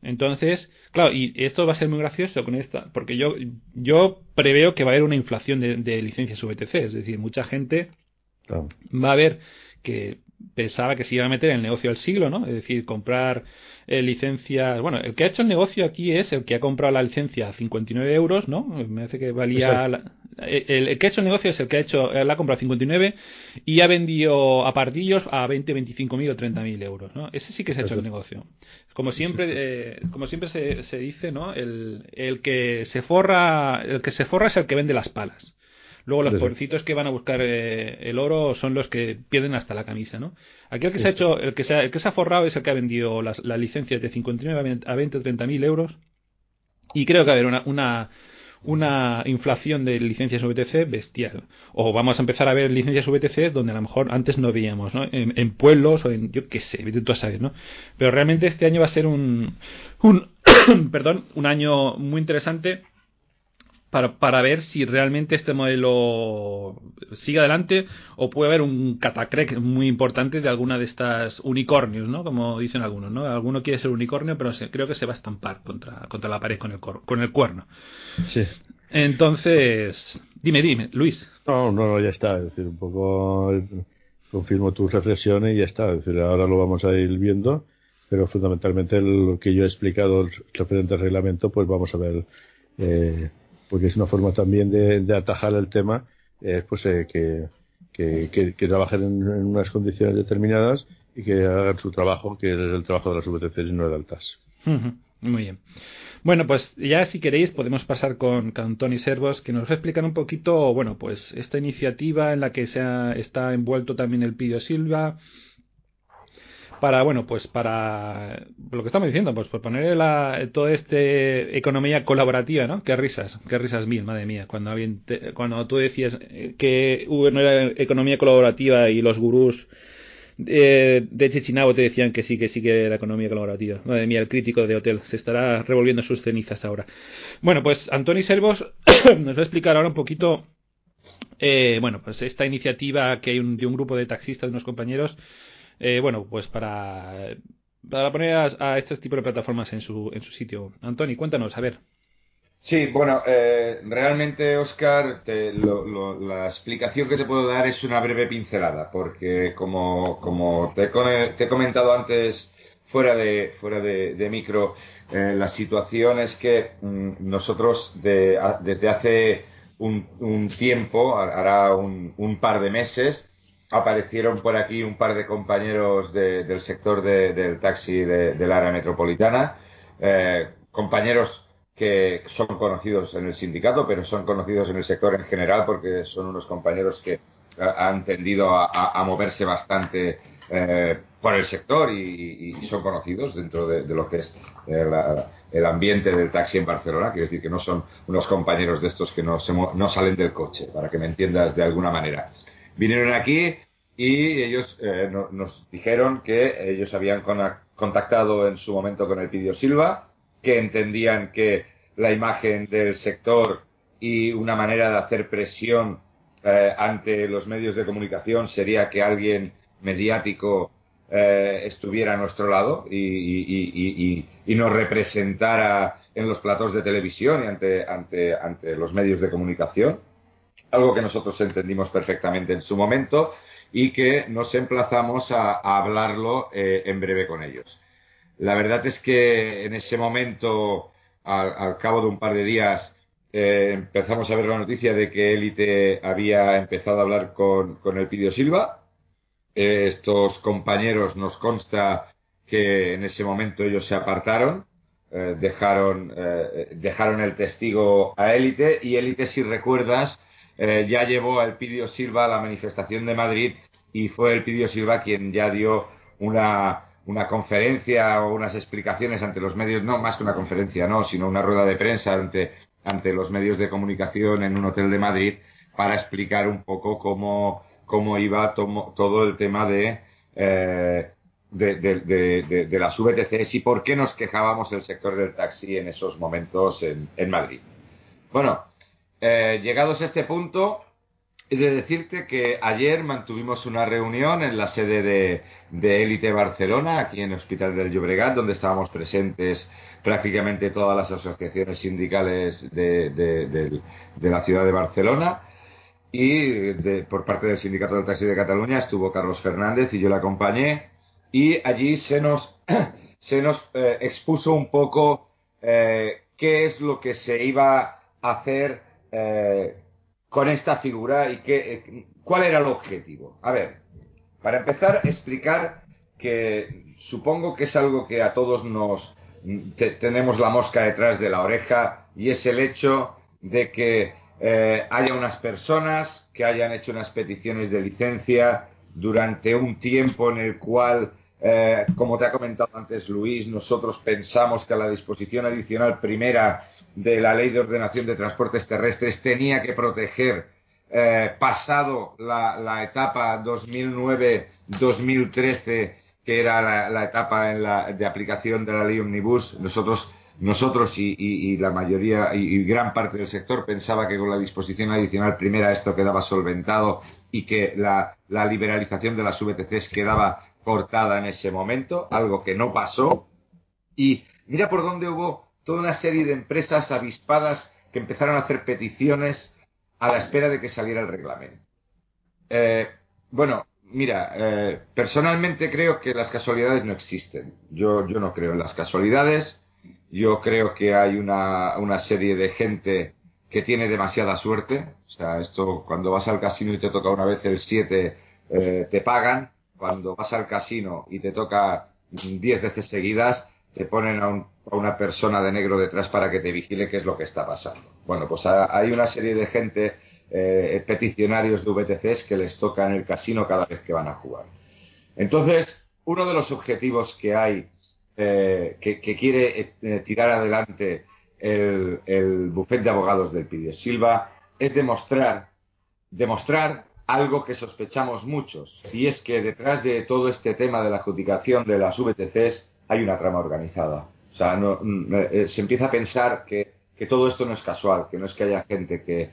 Entonces, claro, y esto va a ser muy gracioso con esta, porque yo, yo preveo que va a haber una inflación de, de licencias VTC, es decir, mucha gente va a ver que pensaba que se iba a meter en el negocio del siglo, ¿no? Es decir, comprar eh, licencias. Bueno, el que ha hecho el negocio aquí es el que ha comprado la licencia a 59 euros, ¿no? Me hace que valía. Eh, el, que ha hecho el negocio es el que ha hecho, la ha comprado a 59 y ha vendido apartillos a 20, 25 mil o 30 mil euros, ¿no? Ese sí que se ha hecho el negocio. Como siempre, eh, como siempre se, se dice, ¿no? El, el que se forra, el que se forra es el que vende las palas. Luego los pobrecitos que van a buscar eh, el oro son los que pierden hasta la camisa, ¿no? Aquí el que se ha hecho, el que se ha, el que se ha forrado es el que ha vendido las, licencias de 59 a 20 o 30 mil euros. Y creo que va a haber una, una, una inflación de licencias VTC bestial. O vamos a empezar a ver licencias VTC donde a lo mejor antes no veíamos, ¿no? En, pueblos o en, yo qué sé, tú a saber, ¿no? Pero realmente este año va a ser un, un perdón, un año muy interesante para, para, ver si realmente este modelo sigue adelante o puede haber un catacrec muy importante de alguna de estas unicornios, ¿no? Como dicen algunos, ¿no? Alguno quiere ser unicornio, pero creo que se va a estampar contra, contra la pared con el, con el cuerno. Sí. Entonces, dime, dime, Luis. No, no, ya está. Es decir, un poco confirmo tus reflexiones y ya está. Es decir, ahora lo vamos a ir viendo pero fundamentalmente lo que yo he explicado referente al reglamento, pues vamos a ver, eh, porque es una forma también de, atajar el tema, pues eh, que, que, trabajen en, unas condiciones determinadas y que hagan su trabajo, que es el trabajo de las VTC y no del TAS. Muy bien. Bueno, pues ya si queréis podemos pasar con, con Tony Servos, que nos va a explicar un poquito, bueno, pues esta iniciativa en la que se está envuelto también el Pidio Silva, para, bueno, pues para lo que estamos diciendo, pues por poner la, toda esta economía colaborativa, ¿no? Qué risas, qué risas mil, madre mía, cuando alguien cuando tú decías que no era economía colaborativa y los gurús eh, de Chechinabo te decían que sí, que sí que era economía colaborativa. Madre mía, el crítico de hotel se estará revolviendo sus cenizas ahora. Bueno, pues Antoni Servos nos va a explicar ahora un poquito, eh, bueno, pues esta iniciativa que hay de un grupo de taxistas, de unos compañeros, eh, bueno, pues para, poner a, a, este tipo de plataformas en su, en su sitio. Antoni, cuéntanos, a ver. Sí, bueno, eh, realmente, Oscar, la explicación que te puedo dar es una breve pincelada, porque como, como te, he comentado antes fuera de, fuera de, micro, eh, la situación es que mm, nosotros desde hace un, tiempo, hará un, par de meses, aparecieron por aquí un par de compañeros del sector del taxi del área metropolitana, eh, compañeros que son conocidos en el sindicato, pero son conocidos en el sector en general porque son unos compañeros que han tendido a, moverse bastante eh, por el sector y, son conocidos dentro de, lo que es eh, el ambiente del taxi en Barcelona. Quiero decir que no son unos compañeros de estos que no, no salen del coche, para que me entiendas de alguna manera. Vinieron aquí y ellos eh, nos dijeron que ellos habían contactado en su momento con el Pidio Silva, que entendían que la imagen del sector y una manera de hacer presión eh, ante los medios de comunicación sería que alguien mediático eh, estuviera a nuestro lado y, nos representara en los platos de televisión y ante, ante, ante los medios de comunicación, algo que nosotros entendimos perfectamente en su momento y que nos emplazamos a, hablarlo eh, en breve con ellos. La verdad es que en ese momento, al, cabo de un par de días, eh, empezamos a ver la noticia de que Élite había empezado a hablar con, el Pidio Silva. Eh, estos compañeros nos consta que en ese momento ellos se apartaron, dejaron, dejaron el testigo a Élite y Élite, si recuerdas, ya llevó al Pidio Silva a la manifestación de Madrid y fue el Pidio Silva quien ya dio una una conferencia o unas explicaciones ante los medios, no más que una conferencia, no, sino una rueda de prensa ante, ante los medios de comunicación en un hotel de Madrid para explicar un poco cómo, cómo iba todo el tema de, eh, de, las VTCs y por qué nos quejábamos del sector del taxi en esos momentos en, en Madrid. Bueno, eh, llegados a este punto, He de decirte que ayer mantuvimos una reunión en la sede de, de Élite Barcelona, aquí en el Hospital del Llobregat, donde estábamos presentes prácticamente todas las asociaciones sindicales de, la ciudad de Barcelona. Y por parte del Sindicato del Taxi de Cataluña estuvo Carlos Fernández y yo le acompañé. Y allí se nos, se nos eh, expuso un poco eh, qué es lo que se iba a hacer eh, con esta figura y qué, eh, cuál era el objetivo. A ver, para empezar, explicar que supongo que es algo que a todos nos tenemos la mosca detrás de la oreja y es el hecho de que eh, haya unas personas que hayan hecho unas peticiones de licencia durante un tiempo en el cual, como te ha comentado antes Luis, nosotros pensamos que la disposición adicional primera de la Ley de Ordenación de Transportes Terrestres tenía que proteger, eh, pasado la, etapa 2009-2013, que era la, etapa en la, de aplicación de la ley Omnibus, nosotros, nosotros y, la mayoría y, gran parte del sector pensaba que con la disposición adicional primera esto quedaba solventado y que la, la liberalización de las VTCs quedaba cortada en ese momento, algo que no pasó. Y mira por dónde hubo toda una serie de empresas avispadas que empezaron a hacer peticiones a la espera de que saliera el reglamento. Eh, bueno, mira, eh, personalmente creo que las casualidades no existen. Yo, no creo en las casualidades. Yo creo que hay una, una serie de gente que tiene demasiada suerte. O sea, esto cuando vas al casino y te toca una vez el 7, eh, te pagan. Cuando vas al casino y te toca 10 veces seguidas, te ponen a, una persona de negro detrás para que te vigile qué es lo que está pasando. Bueno, pues hay una serie de gente, eh, peticionarios de VTCs, que les toca en el casino cada vez que van a jugar. Entonces, uno de los objetivos que hay, eh, que, quiere eh, tirar adelante el, el bufete de abogados del Pidio Silva, es demostrar, demostrar algo que sospechamos muchos, y es que detrás de todo este tema de la adjudicación de las VTCs hay una trama organizada. O sea, no, eh, se empieza a pensar que, todo esto no es casual, que no es que haya gente que,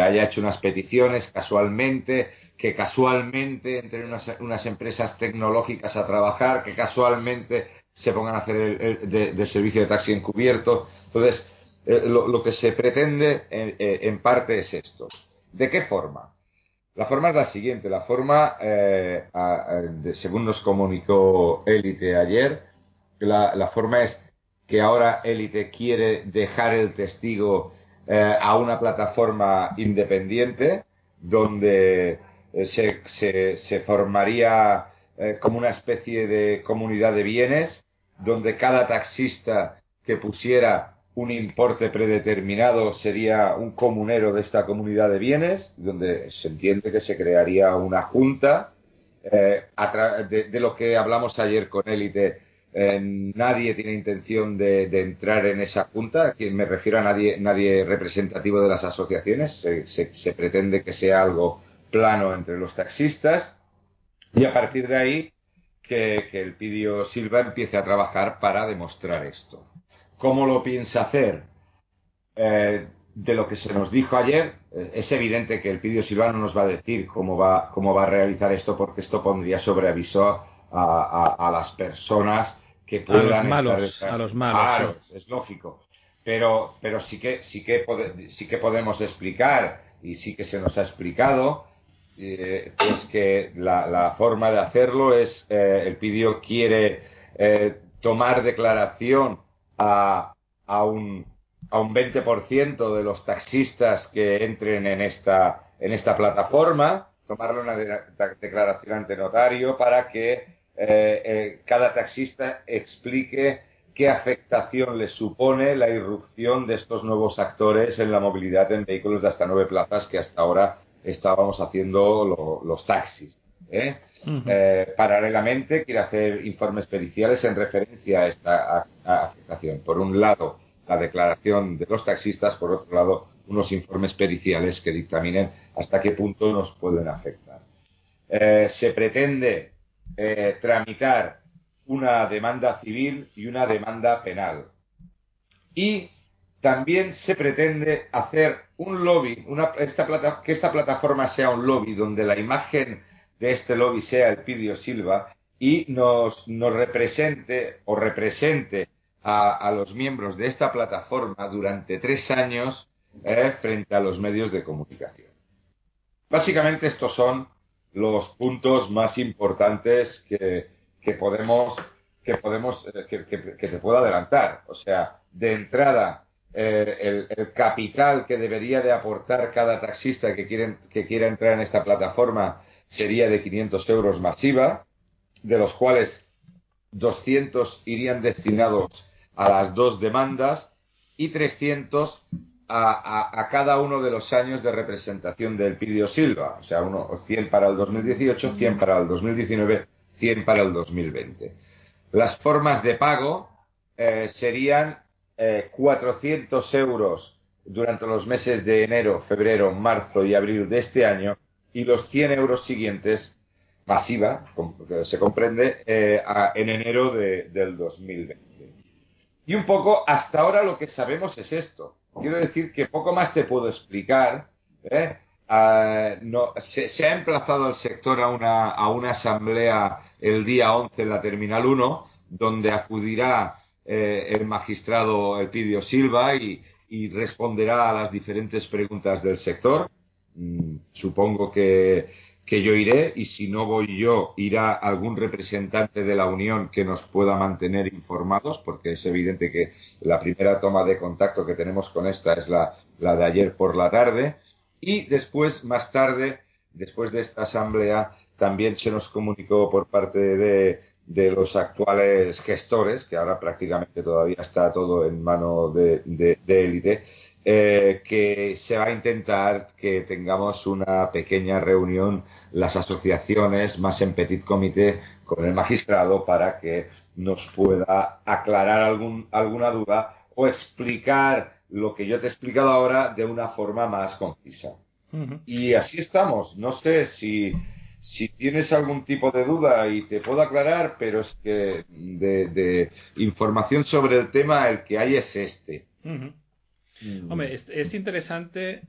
haya hecho unas peticiones casualmente, que casualmente entren unas, empresas tecnológicas a trabajar, que casualmente se pongan a hacer el, de, servicio de taxi encubierto. Entonces, eh, lo, que se pretende eh, en parte es esto. ¿De qué forma? La forma es la siguiente. La forma, según nos comunicó Élite ayer, la, forma es que ahora Élite quiere dejar el testigo eh, a una plataforma independiente donde eh, se, se, formaría eh, como una especie de comunidad de bienes donde cada taxista que pusiera un importe predeterminado sería un comunero de esta comunidad de bienes, donde se entiende que se crearía una junta. de, de, lo que hablamos ayer con Élite, eh, nadie tiene intención de, entrar en esa junta, me refiero a nadie, nadie representativo de las asociaciones, se, pretende que sea algo plano entre los taxistas y a partir de ahí que, el Pidio Silva empiece a trabajar para demostrar esto. ¿Cómo lo piensa hacer? Eh, de lo que se nos dijo ayer, eh, es evidente que el Pidio Silva no nos va a decir cómo va, cómo va a realizar esto porque esto pondría sobre aviso a las personas a los malos, a los malos. Claro, es lógico. Pero, pero sí que, sí que, sí que podemos explicar y sí que se nos ha explicado eh, es que la, forma de hacerlo es eh, el pidió quiere eh, tomar declaración a, a, un, a un 20% de los taxistas que entren en esta, en esta plataforma, tomarle una declaración ante notario para que eh, eh, cada taxista explique qué afectación le supone la irrupción de estos nuevos actores en la movilidad en vehículos de hasta nueve plazas que hasta ahora estábamos haciendo los taxis. ¿eh? paralelamente, quiere hacer informes periciales en referencia a esta afectación. Por un lado, la declaración de los taxistas, por otro lado, unos informes periciales que dictaminen hasta qué punto nos pueden afectar. se pretende eh, tramitar una demanda civil y una demanda penal. Y también se pretende hacer un lobby, una, esta que esta plataforma sea un lobby donde la imagen de este lobby sea el Pidio Silva y nos, nos represente o represente a, los miembros de esta plataforma durante tres años eh, frente a los medios de comunicación. Básicamente estos son los puntos más importantes que, podemos que podemos eh, que, te puedo adelantar. O sea de entrada eh, el, capital que debería de aportar cada taxista que quieren que quiera entrar en esta plataforma sería de 500 euros masiva de los cuales 200 irían destinados a las dos demandas y 300 a, cada uno de los años de representación del Pidio Silva, o sea, uno, 100 para el 2018, 100 para el 2019, 100 para el 2020. Las formas de pago eh, serían 400 eh, euros durante los meses de enero, febrero, marzo y abril de este año y los 100 euros siguientes masiva, se comprende, eh, en enero del 2020. Y un poco, hasta ahora lo que sabemos es esto quiero decir que poco más te puedo explicar. ¿eh? Ah, se, ha emplazado el sector a una, a una asamblea el día 11 en la Terminal 1, donde acudirá eh, el magistrado Elpidio Silva y, responderá a las diferentes preguntas del sector. Mm, supongo que, que yo iré y si no voy yo, irá algún representante de la Unión que nos pueda mantener informados, porque es evidente que la primera toma de contacto que tenemos con esta es la, la de ayer por la tarde. Y después, más tarde, después de esta asamblea, también se nos comunicó por parte de, de los actuales gestores, que ahora prácticamente todavía está todo en mano de élite, eh, que se va a intentar que tengamos una pequeña reunión, las asociaciones, más en petit comité, con el magistrado para que nos pueda aclarar algún, alguna duda o explicar lo que yo te he explicado ahora de una forma más concisa. Y así estamos. No sé si, si tienes algún tipo de duda y te puedo aclarar, pero es que de, información sobre el tema el que hay es este. Hombre, es, interesante.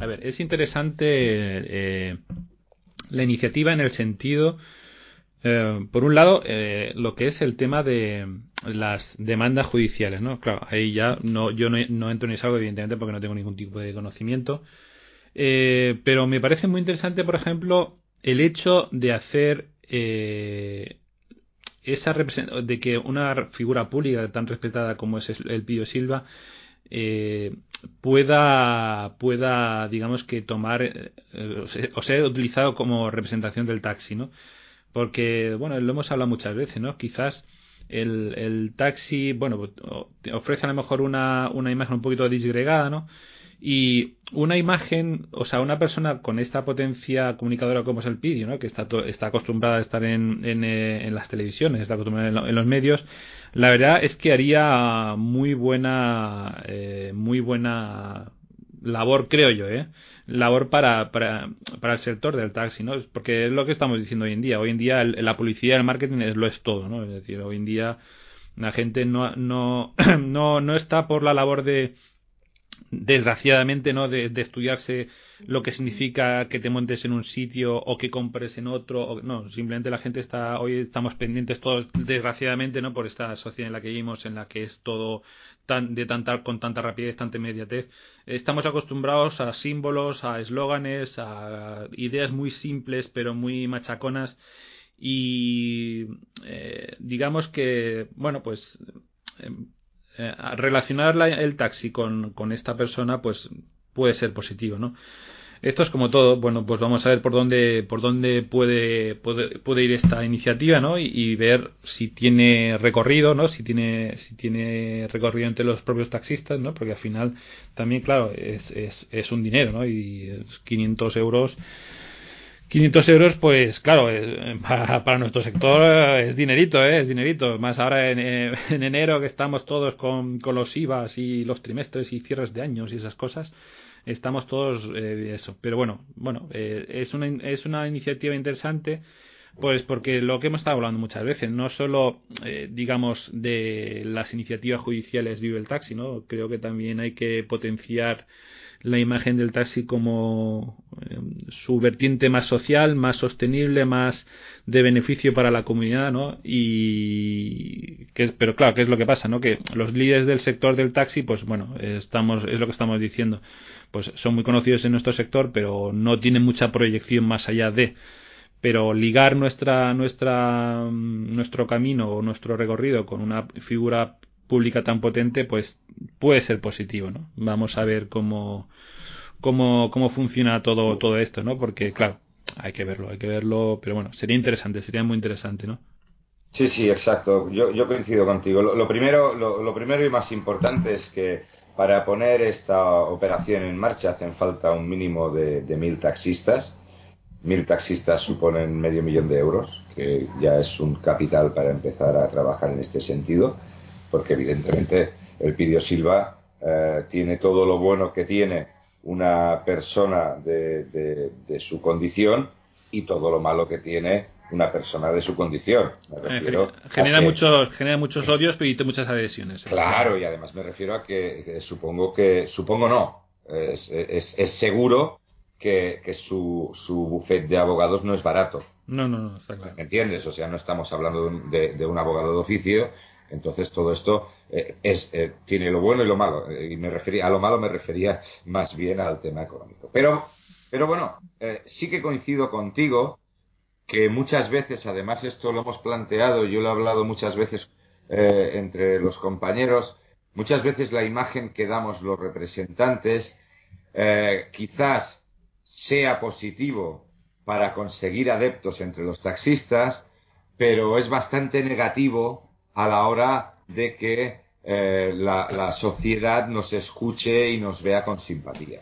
A ver, es interesante eh, la iniciativa en el sentido. Eh, por un lado, eh, lo que es el tema de las demandas judiciales, ¿no? Claro, ahí ya no, yo no, entro en eso, evidentemente, porque no tengo ningún tipo de conocimiento. pero me parece muy interesante, por ejemplo, el hecho de hacer esa de que una figura pública tan respetada como es el Pío Silva eh, pueda, pueda, digamos que tomar eh, o ser utilizado como representación del taxi, ¿no? Porque, bueno, lo hemos hablado muchas veces, ¿no? Quizás el, el taxi, bueno, ofrece a lo mejor una, una imagen un poquito disgregada, ¿no? Y una imagen, o sea, una persona con esta potencia comunicadora como es el Pidio, ¿no? que está, está acostumbrada a estar en, en, eh, en las televisiones, está acostumbrada en, los medios, la verdad es que haría muy buena, eh, muy buena labor, creo yo, ¿eh? labor para, para, para el sector del taxi, ¿no? Porque es lo que estamos diciendo hoy en día. Hoy en día la publicidad, el marketing es, lo es todo, ¿no? Es decir, hoy en día la gente no, no, no, no está por la labor de desgraciadamente, ¿no? De, estudiarse lo que significa que te montes en un sitio o que compres en otro. O, no, simplemente la gente está, hoy estamos pendientes todos, desgraciadamente, ¿no? Por esta sociedad en la que vivimos, en la que es todo tan, de tanta, con tanta rapidez, tanta inmediatez. Estamos acostumbrados a símbolos, a eslóganes, a ideas muy simples pero muy machaconas y eh, digamos que, bueno, pues em, eh, relacionar el taxi con, con, esta persona, pues puede ser positivo, ¿no? Esto es como todo, bueno, pues vamos a ver por dónde, por dónde puede, puede, ir esta iniciativa, ¿no? Y, ver si tiene recorrido, ¿no? Si tiene, si tiene recorrido entre los propios taxistas, ¿no? Porque al final también, claro, es, es, es un dinero, ¿no? Y 500 euros 500 euros, pues claro, para, nuestro sector es dinerito, ¿eh? es dinerito. Más ahora en, eh, en enero que estamos todos con, con, los IVAs y los trimestres y cierres de años y esas cosas, estamos todos eh, eso. Pero bueno, bueno, eh, es, una, es una iniciativa interesante. Pues porque lo que hemos estado hablando muchas veces, no solo, eh, digamos, de las iniciativas judiciales vive el taxi, ¿no? Creo que también hay que potenciar la imagen del taxi como eh, su vertiente más social, más sostenible, más de beneficio para la comunidad, ¿no? Y que, pero claro, ¿qué es lo que pasa, no? Que los líderes del sector del taxi, pues bueno, estamos es lo que estamos diciendo, pues son muy conocidos en nuestro sector, pero no tienen mucha proyección más allá de pero ligar nuestra nuestra nuestro camino o nuestro recorrido con una figura pública tan potente, pues puede ser positivo, ¿no? Vamos a ver cómo, cómo, cómo funciona todo, todo esto, ¿no? Porque, claro, hay que verlo, hay que verlo, pero bueno, sería interesante, sería muy interesante, ¿no? Sí, sí, exacto. Yo, yo coincido contigo. Lo, primero, lo, primero y más importante es que para poner esta operación en marcha hacen falta un mínimo de mil taxistas. Mil taxistas suponen medio millón de euros, que ya es un capital para empezar a trabajar en este sentido porque evidentemente el Pidio Silva eh, tiene todo lo bueno que tiene una persona de, su condición y todo lo malo que tiene una persona de su condición. Eh, genera, muchos, genera muchos odios y muchas adhesiones. Claro, y además me refiero a que, supongo que, supongo no, es, es, seguro que, su, su buffet de abogados no es barato. No, no, no, está claro. ¿Me entiendes? O sea, no estamos hablando de, de un abogado de oficio, entonces todo esto eh, es, eh, tiene lo bueno y lo malo. Eh, y me refería, a lo malo me refería más bien al tema económico. Pero, Pero bueno, eh, sí que coincido contigo que muchas veces, además esto lo hemos planteado, yo lo he hablado muchas veces entre los compañeros, muchas veces la imagen que damos los representantes quizás sea positivo para conseguir adeptos entre los taxistas, pero es bastante negativo a la hora de que eh, la, sociedad nos escuche y nos vea con simpatía.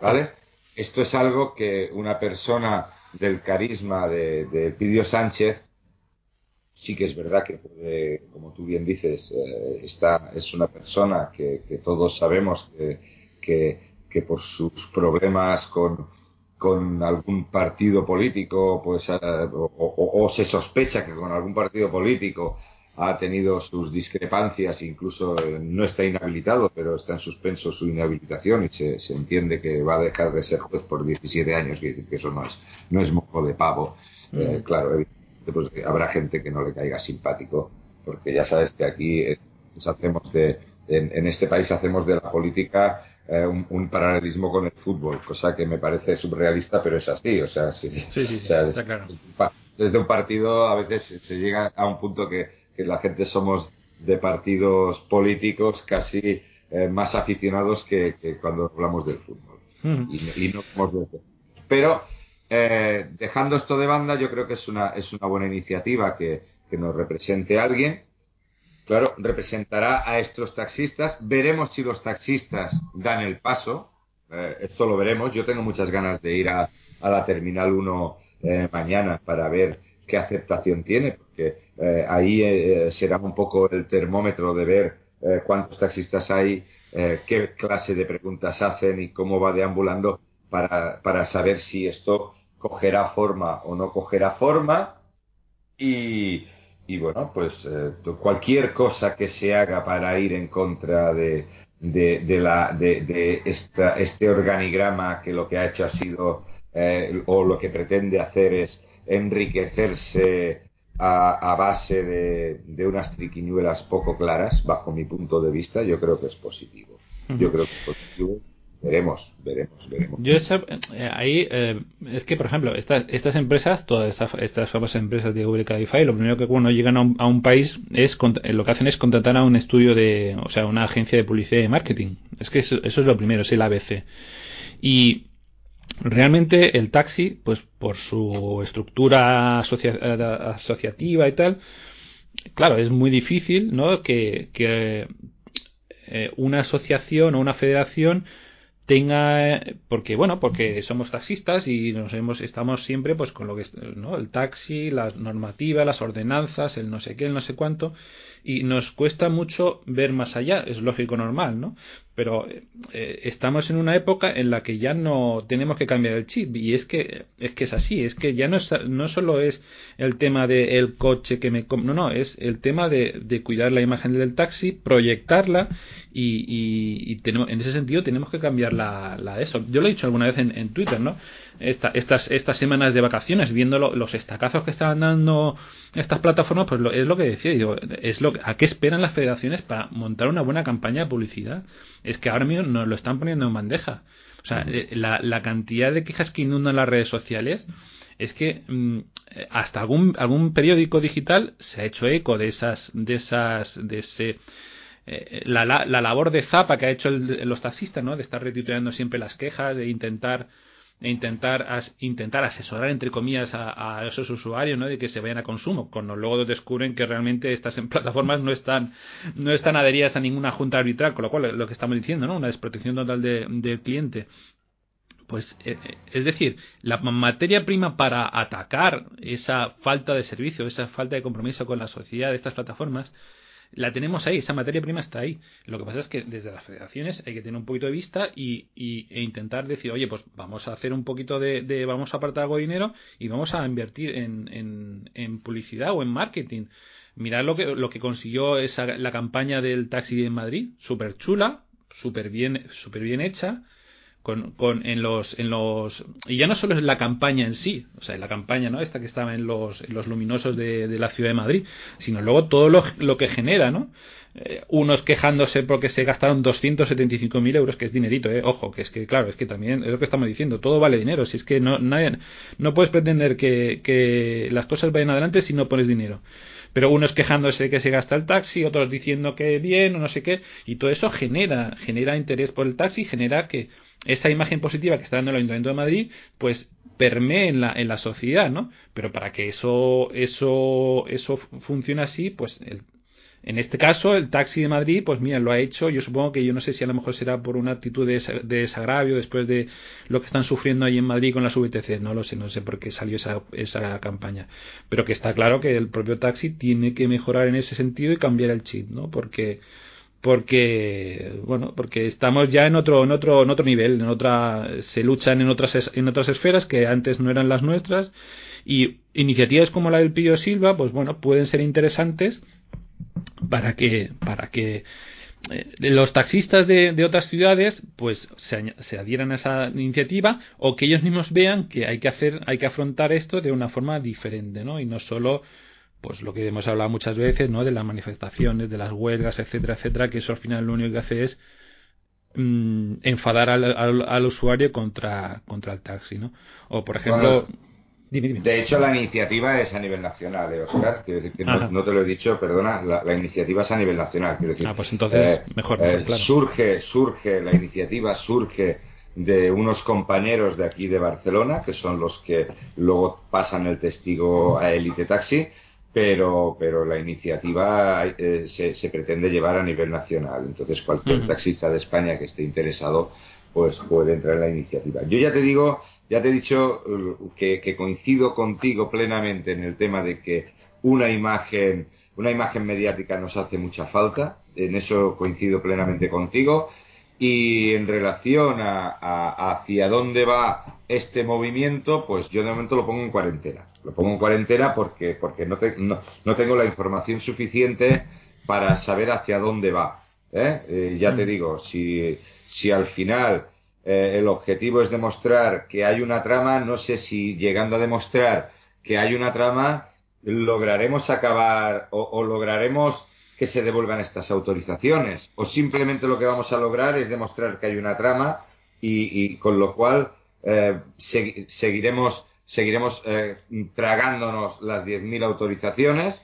¿Vale? Esto es algo que una persona del carisma de, de Pidio Sánchez sí que es verdad que puede, como tú bien dices, eh, es una persona que, todos sabemos que, que, por sus problemas con, con algún partido político, pues, eh, o, se sospecha que con algún partido político ha tenido sus discrepancias, incluso eh, no está inhabilitado, pero está en suspenso su inhabilitación y se, entiende que va a dejar de ser juez por 17 años, que, que eso no es, no es mojo de pavo. Mm. claro, pues habrá gente que no le caiga simpático, porque ya sabes que aquí eh, hacemos de, en, este país hacemos de la política eh, un, paralelismo con el fútbol, cosa que me parece surrealista, pero es así. O sea, sí, desde un partido a veces se llega a un punto que, la gente somos de partidos políticos casi eh, más aficionados que, cuando hablamos del fútbol. Mm. Y, no Pero eh, dejando esto de banda, yo creo que es una, es una buena iniciativa que, nos represente alguien. Claro, representará a estos taxistas. Veremos si los taxistas dan el paso. Eh, esto lo veremos. Yo tengo muchas ganas de ir a, la Terminal 1 eh, mañana para ver qué aceptación tiene, porque ahí será un poco el termómetro de ver cuántos taxistas hay, qué clase de preguntas hacen y cómo va deambulando para, para saber si esto cogerá forma o no cogerá forma. Y, y bueno, pues eh, cualquier cosa que se haga para ir en contra de, de, la, de, esta, este organigrama que lo que ha hecho ha sido eh, o lo que pretende hacer es enriquecerse a, a base de, de, unas triquiñuelas poco claras, bajo mi punto de vista, yo creo que es positivo. Yo creo que es positivo Veremos, veremos, veremos. Yo eh, ahí, eh, es que, por ejemplo, estas, estas empresas, todas estas, estas famosas empresas de Google Cabify, lo primero que cuando llegan a un, país es eh, lo que hacen es contratar a un estudio de, o sea, una agencia de publicidad y marketing. Es que eso, es lo primero, es el ABC. Y realmente el taxi, pues por su estructura asociativa y tal, claro, es muy difícil, ¿no? Que, que una asociación o una federación tenga porque bueno porque somos taxistas y nos hemos estamos siempre pues con lo que no el taxi las normativas las ordenanzas el no sé qué el no sé cuánto y nos cuesta mucho ver más allá es lógico normal no pero eh, estamos en una época en la que ya no tenemos que cambiar el chip y es que es que es así es que ya no es, no solo es el tema de el coche que me no no es el tema de, de cuidar la imagen del taxi proyectarla y, y, tenemos, en ese sentido tenemos que cambiar la, la eso. Yo lo he dicho alguna vez en, en Twitter no Esta, estas estas semanas de vacaciones viendo los estacazos que estaban dando estas plataformas pues es lo que decía digo es lo a qué esperan las federaciones para montar una buena campaña de publicidad es que ahora mismo nos lo están poniendo en bandeja. O sea, eh, la, la cantidad de quejas que inundan las redes sociales es que mm, hasta algún algún periódico digital se ha hecho eco de esas de esas de ese eh, la, la, labor de zapa que ha hecho los taxistas, ¿no? De estar retituleando siempre las quejas, de intentar e intentar intentar asesorar entre comillas a, esos usuarios ¿no? de que se vayan a consumo cuando luego descubren que realmente estas plataformas no están no están adheridas a ninguna junta arbitral con lo cual lo que estamos diciendo no una desprotección total del cliente pues eh, eh, es decir, la materia prima para atacar esa falta de servicio, esa falta de compromiso con la sociedad de estas plataformas la tenemos ahí, esa materia prima está ahí. Lo que pasa es que desde las federaciones hay que tener un poquito de vista y, e intentar decir, oye, pues vamos a hacer un poquito de, vamos a apartar algo de dinero y vamos a invertir en, en, publicidad o en marketing. Mirad lo que, lo que consiguió esa, la campaña del taxi en Madrid, súper chula, súper bien, super bien hecha, con, con, en los en los y ya no solo es la campaña en sí o sea la campaña no esta que estaba en los, los luminosos de, de, la ciudad de Madrid sino luego todo lo, lo que genera no eh, unos quejándose porque se gastaron 275.000 euros, que es dinerito, eh. ojo, que es que claro, es que también es lo que estamos diciendo, todo vale dinero, si es que no, nadie, no puedes pretender que, que las cosas vayan adelante si no pones dinero pero unos quejándose de que se gasta el taxi, otros diciendo que bien o no sé qué, y todo eso genera, genera interés por el taxi, genera que esa imagen positiva que está dando el Ayuntamiento de Madrid, pues permee en la, en la sociedad, ¿no? Pero para que eso, eso, eso funcione así, pues el, en este caso, el taxi de Madrid, pues mira, lo ha hecho. Yo supongo que yo no sé si a lo mejor será por una actitud de, desagravio después de lo que están sufriendo ahí en Madrid con las VTC. No lo sé, no sé por qué salió esa, esa campaña. Pero que está claro que el propio taxi tiene que mejorar en ese sentido y cambiar el chip, ¿no? Porque porque bueno porque estamos ya en otro en otro en otro nivel en otra se luchan en otras en otras esferas que antes no eran las nuestras y iniciativas como la del Pío Silva pues bueno pueden ser interesantes para que, para que eh, los taxistas de, otras ciudades pues se, se, adhieran a esa iniciativa o que ellos mismos vean que hay que hacer hay que afrontar esto de una forma diferente no y no solo pues lo que hemos hablado muchas veces no de las manifestaciones de las huelgas etcétera etcétera que eso al final lo único que hace es mm, enfadar al, al, al, usuario contra contra el taxi no o por ejemplo de hecho, la iniciativa es a nivel nacional, ¿eh, Oscar? Quiero decir que no, te lo he dicho, perdona, la, iniciativa es a nivel nacional. Quiero decir, ah, pues entonces, eh, mejor, eh, Surge, surge, la iniciativa surge de unos compañeros de aquí de Barcelona, que son los que luego pasan el testigo a Elite Taxi, pero, pero la iniciativa eh, se, se, pretende llevar a nivel nacional. Entonces, cualquier taxista de España que esté interesado, pues puede entrar en la iniciativa. Yo ya te digo ya te he dicho uh, que, coincido contigo plenamente en el tema de que una imagen, una imagen mediática nos hace mucha falta. En eso coincido plenamente contigo. Y en relación a, hacia dónde va este movimiento, pues yo de momento lo pongo en cuarentena. Lo pongo en cuarentena porque, porque no, no, tengo la información suficiente para saber hacia dónde va. ¿eh? Eh, ya te mm. digo, si, si al final eh, el objetivo es demostrar que hay una trama, no sé si llegando a demostrar que hay una trama lograremos acabar o, lograremos que se devuelvan estas autorizaciones o simplemente lo que vamos a lograr es demostrar que hay una trama y, con lo cual eh, seguiremos seguiremos eh, tragándonos las 10.000 autorizaciones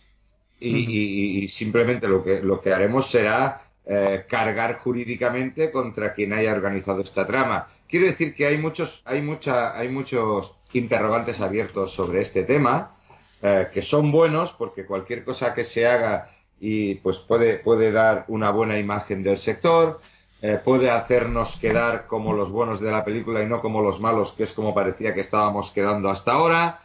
y, y, simplemente lo que lo que haremos será eh, cargar jurídicamente contra quien haya organizado esta trama. Quiero decir que hay muchos, hay mucha, hay muchos interrogantes abiertos sobre este tema eh, que son buenos porque cualquier cosa que se haga y pues puede, puede dar una buena imagen del sector, eh, puede hacernos quedar como los buenos de la película y no como los malos, que es como parecía que estábamos quedando hasta ahora.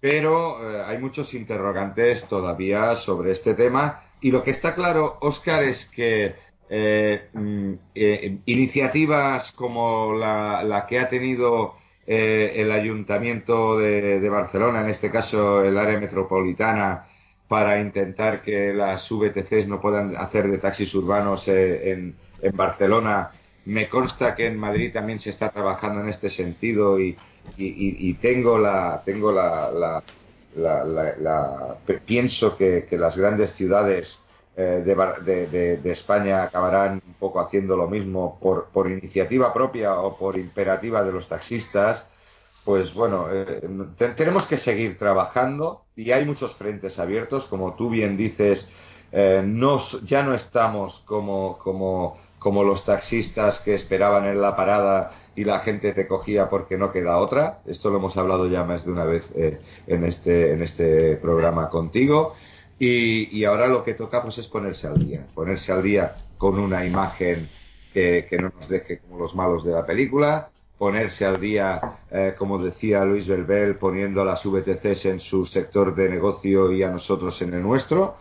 Pero hay muchos interrogantes todavía sobre este tema y lo que está claro, Oscar, es que eh, mm, eh, iniciativas como la, que ha tenido eh, el Ayuntamiento de, Barcelona, en este caso el área metropolitana, para intentar que las VTCs no puedan hacer de taxis urbanos en, en, Barcelona. Me consta que en Madrid también se está trabajando en este sentido y, tengo la tengo la, pienso que, las grandes ciudades eh, de, España acabarán un poco haciendo lo mismo por, por, iniciativa propia o por imperativa de los taxistas. Pues bueno, eh, tenemos que seguir trabajando y hay muchos frentes abiertos, como tú bien dices, eh, ya no estamos como, como, como los taxistas que esperaban en la parada y la gente te cogía porque no queda otra. Esto lo hemos hablado ya más de una vez eh, en, este, en este programa contigo. Y, ahora lo que toca pues es ponerse al día, ponerse al día con una imagen que, no nos deje como los malos de la película, ponerse al día, eh, como decía Luis Belbel, poniendo las VTCs en su sector de negocio y a nosotros en el nuestro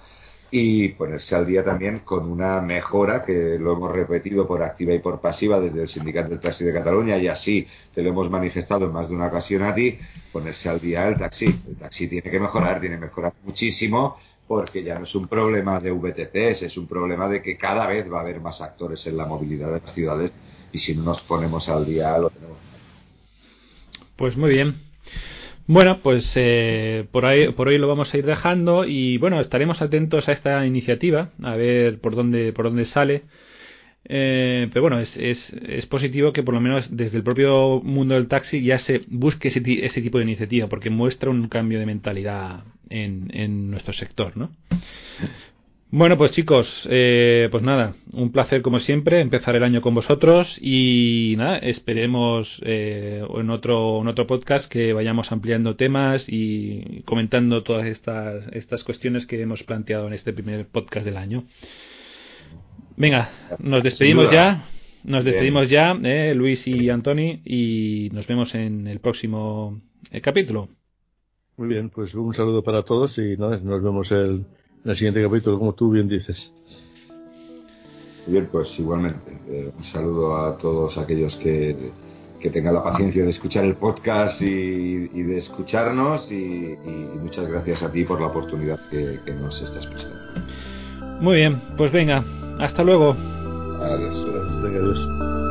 y ponerse al día también con una mejora que lo hemos repetido por activa y por pasiva desde el Sindicato del Taxi de Cataluña y así te lo hemos manifestado en más de una ocasión a ti, ponerse al día el taxi. El taxi tiene que mejorar, tiene que mejorar muchísimo porque ya no es un problema de VTCs, es un problema de que cada vez va a haber más actores en la movilidad de las ciudades y si no nos ponemos al día lo tenemos. Pues muy bien. Bueno, pues eh, por, ahí, por hoy lo vamos a ir dejando y bueno, estaremos atentos a esta iniciativa, a ver por dónde, por dónde sale. Eh, pero bueno, es, es, es, positivo que por lo menos desde el propio mundo del taxi ya se busque ese, ese tipo de iniciativa, porque muestra un cambio de mentalidad en, en nuestro sector, ¿no? Bueno, pues chicos, eh, pues nada, un placer como siempre empezar el año con vosotros y nada, esperemos eh, en, otro, en otro podcast que vayamos ampliando temas y comentando todas estas, estas cuestiones que hemos planteado en este primer podcast del año. Venga, nos despedimos ya, nos despedimos ya, eh, Luis y Antoni, y nos vemos en el próximo eh, capítulo. Muy bien, pues un saludo para todos y nada, nos vemos el en el siguiente capítulo, como tú bien dices. Bien, pues igualmente. Eh, un saludo a todos aquellos que, que, tengan la paciencia de escuchar el podcast y, de escucharnos y, muchas gracias a ti por la oportunidad que, que nos estás prestando. Muy bien, pues venga, hasta luego. Adiós. Venga, adiós.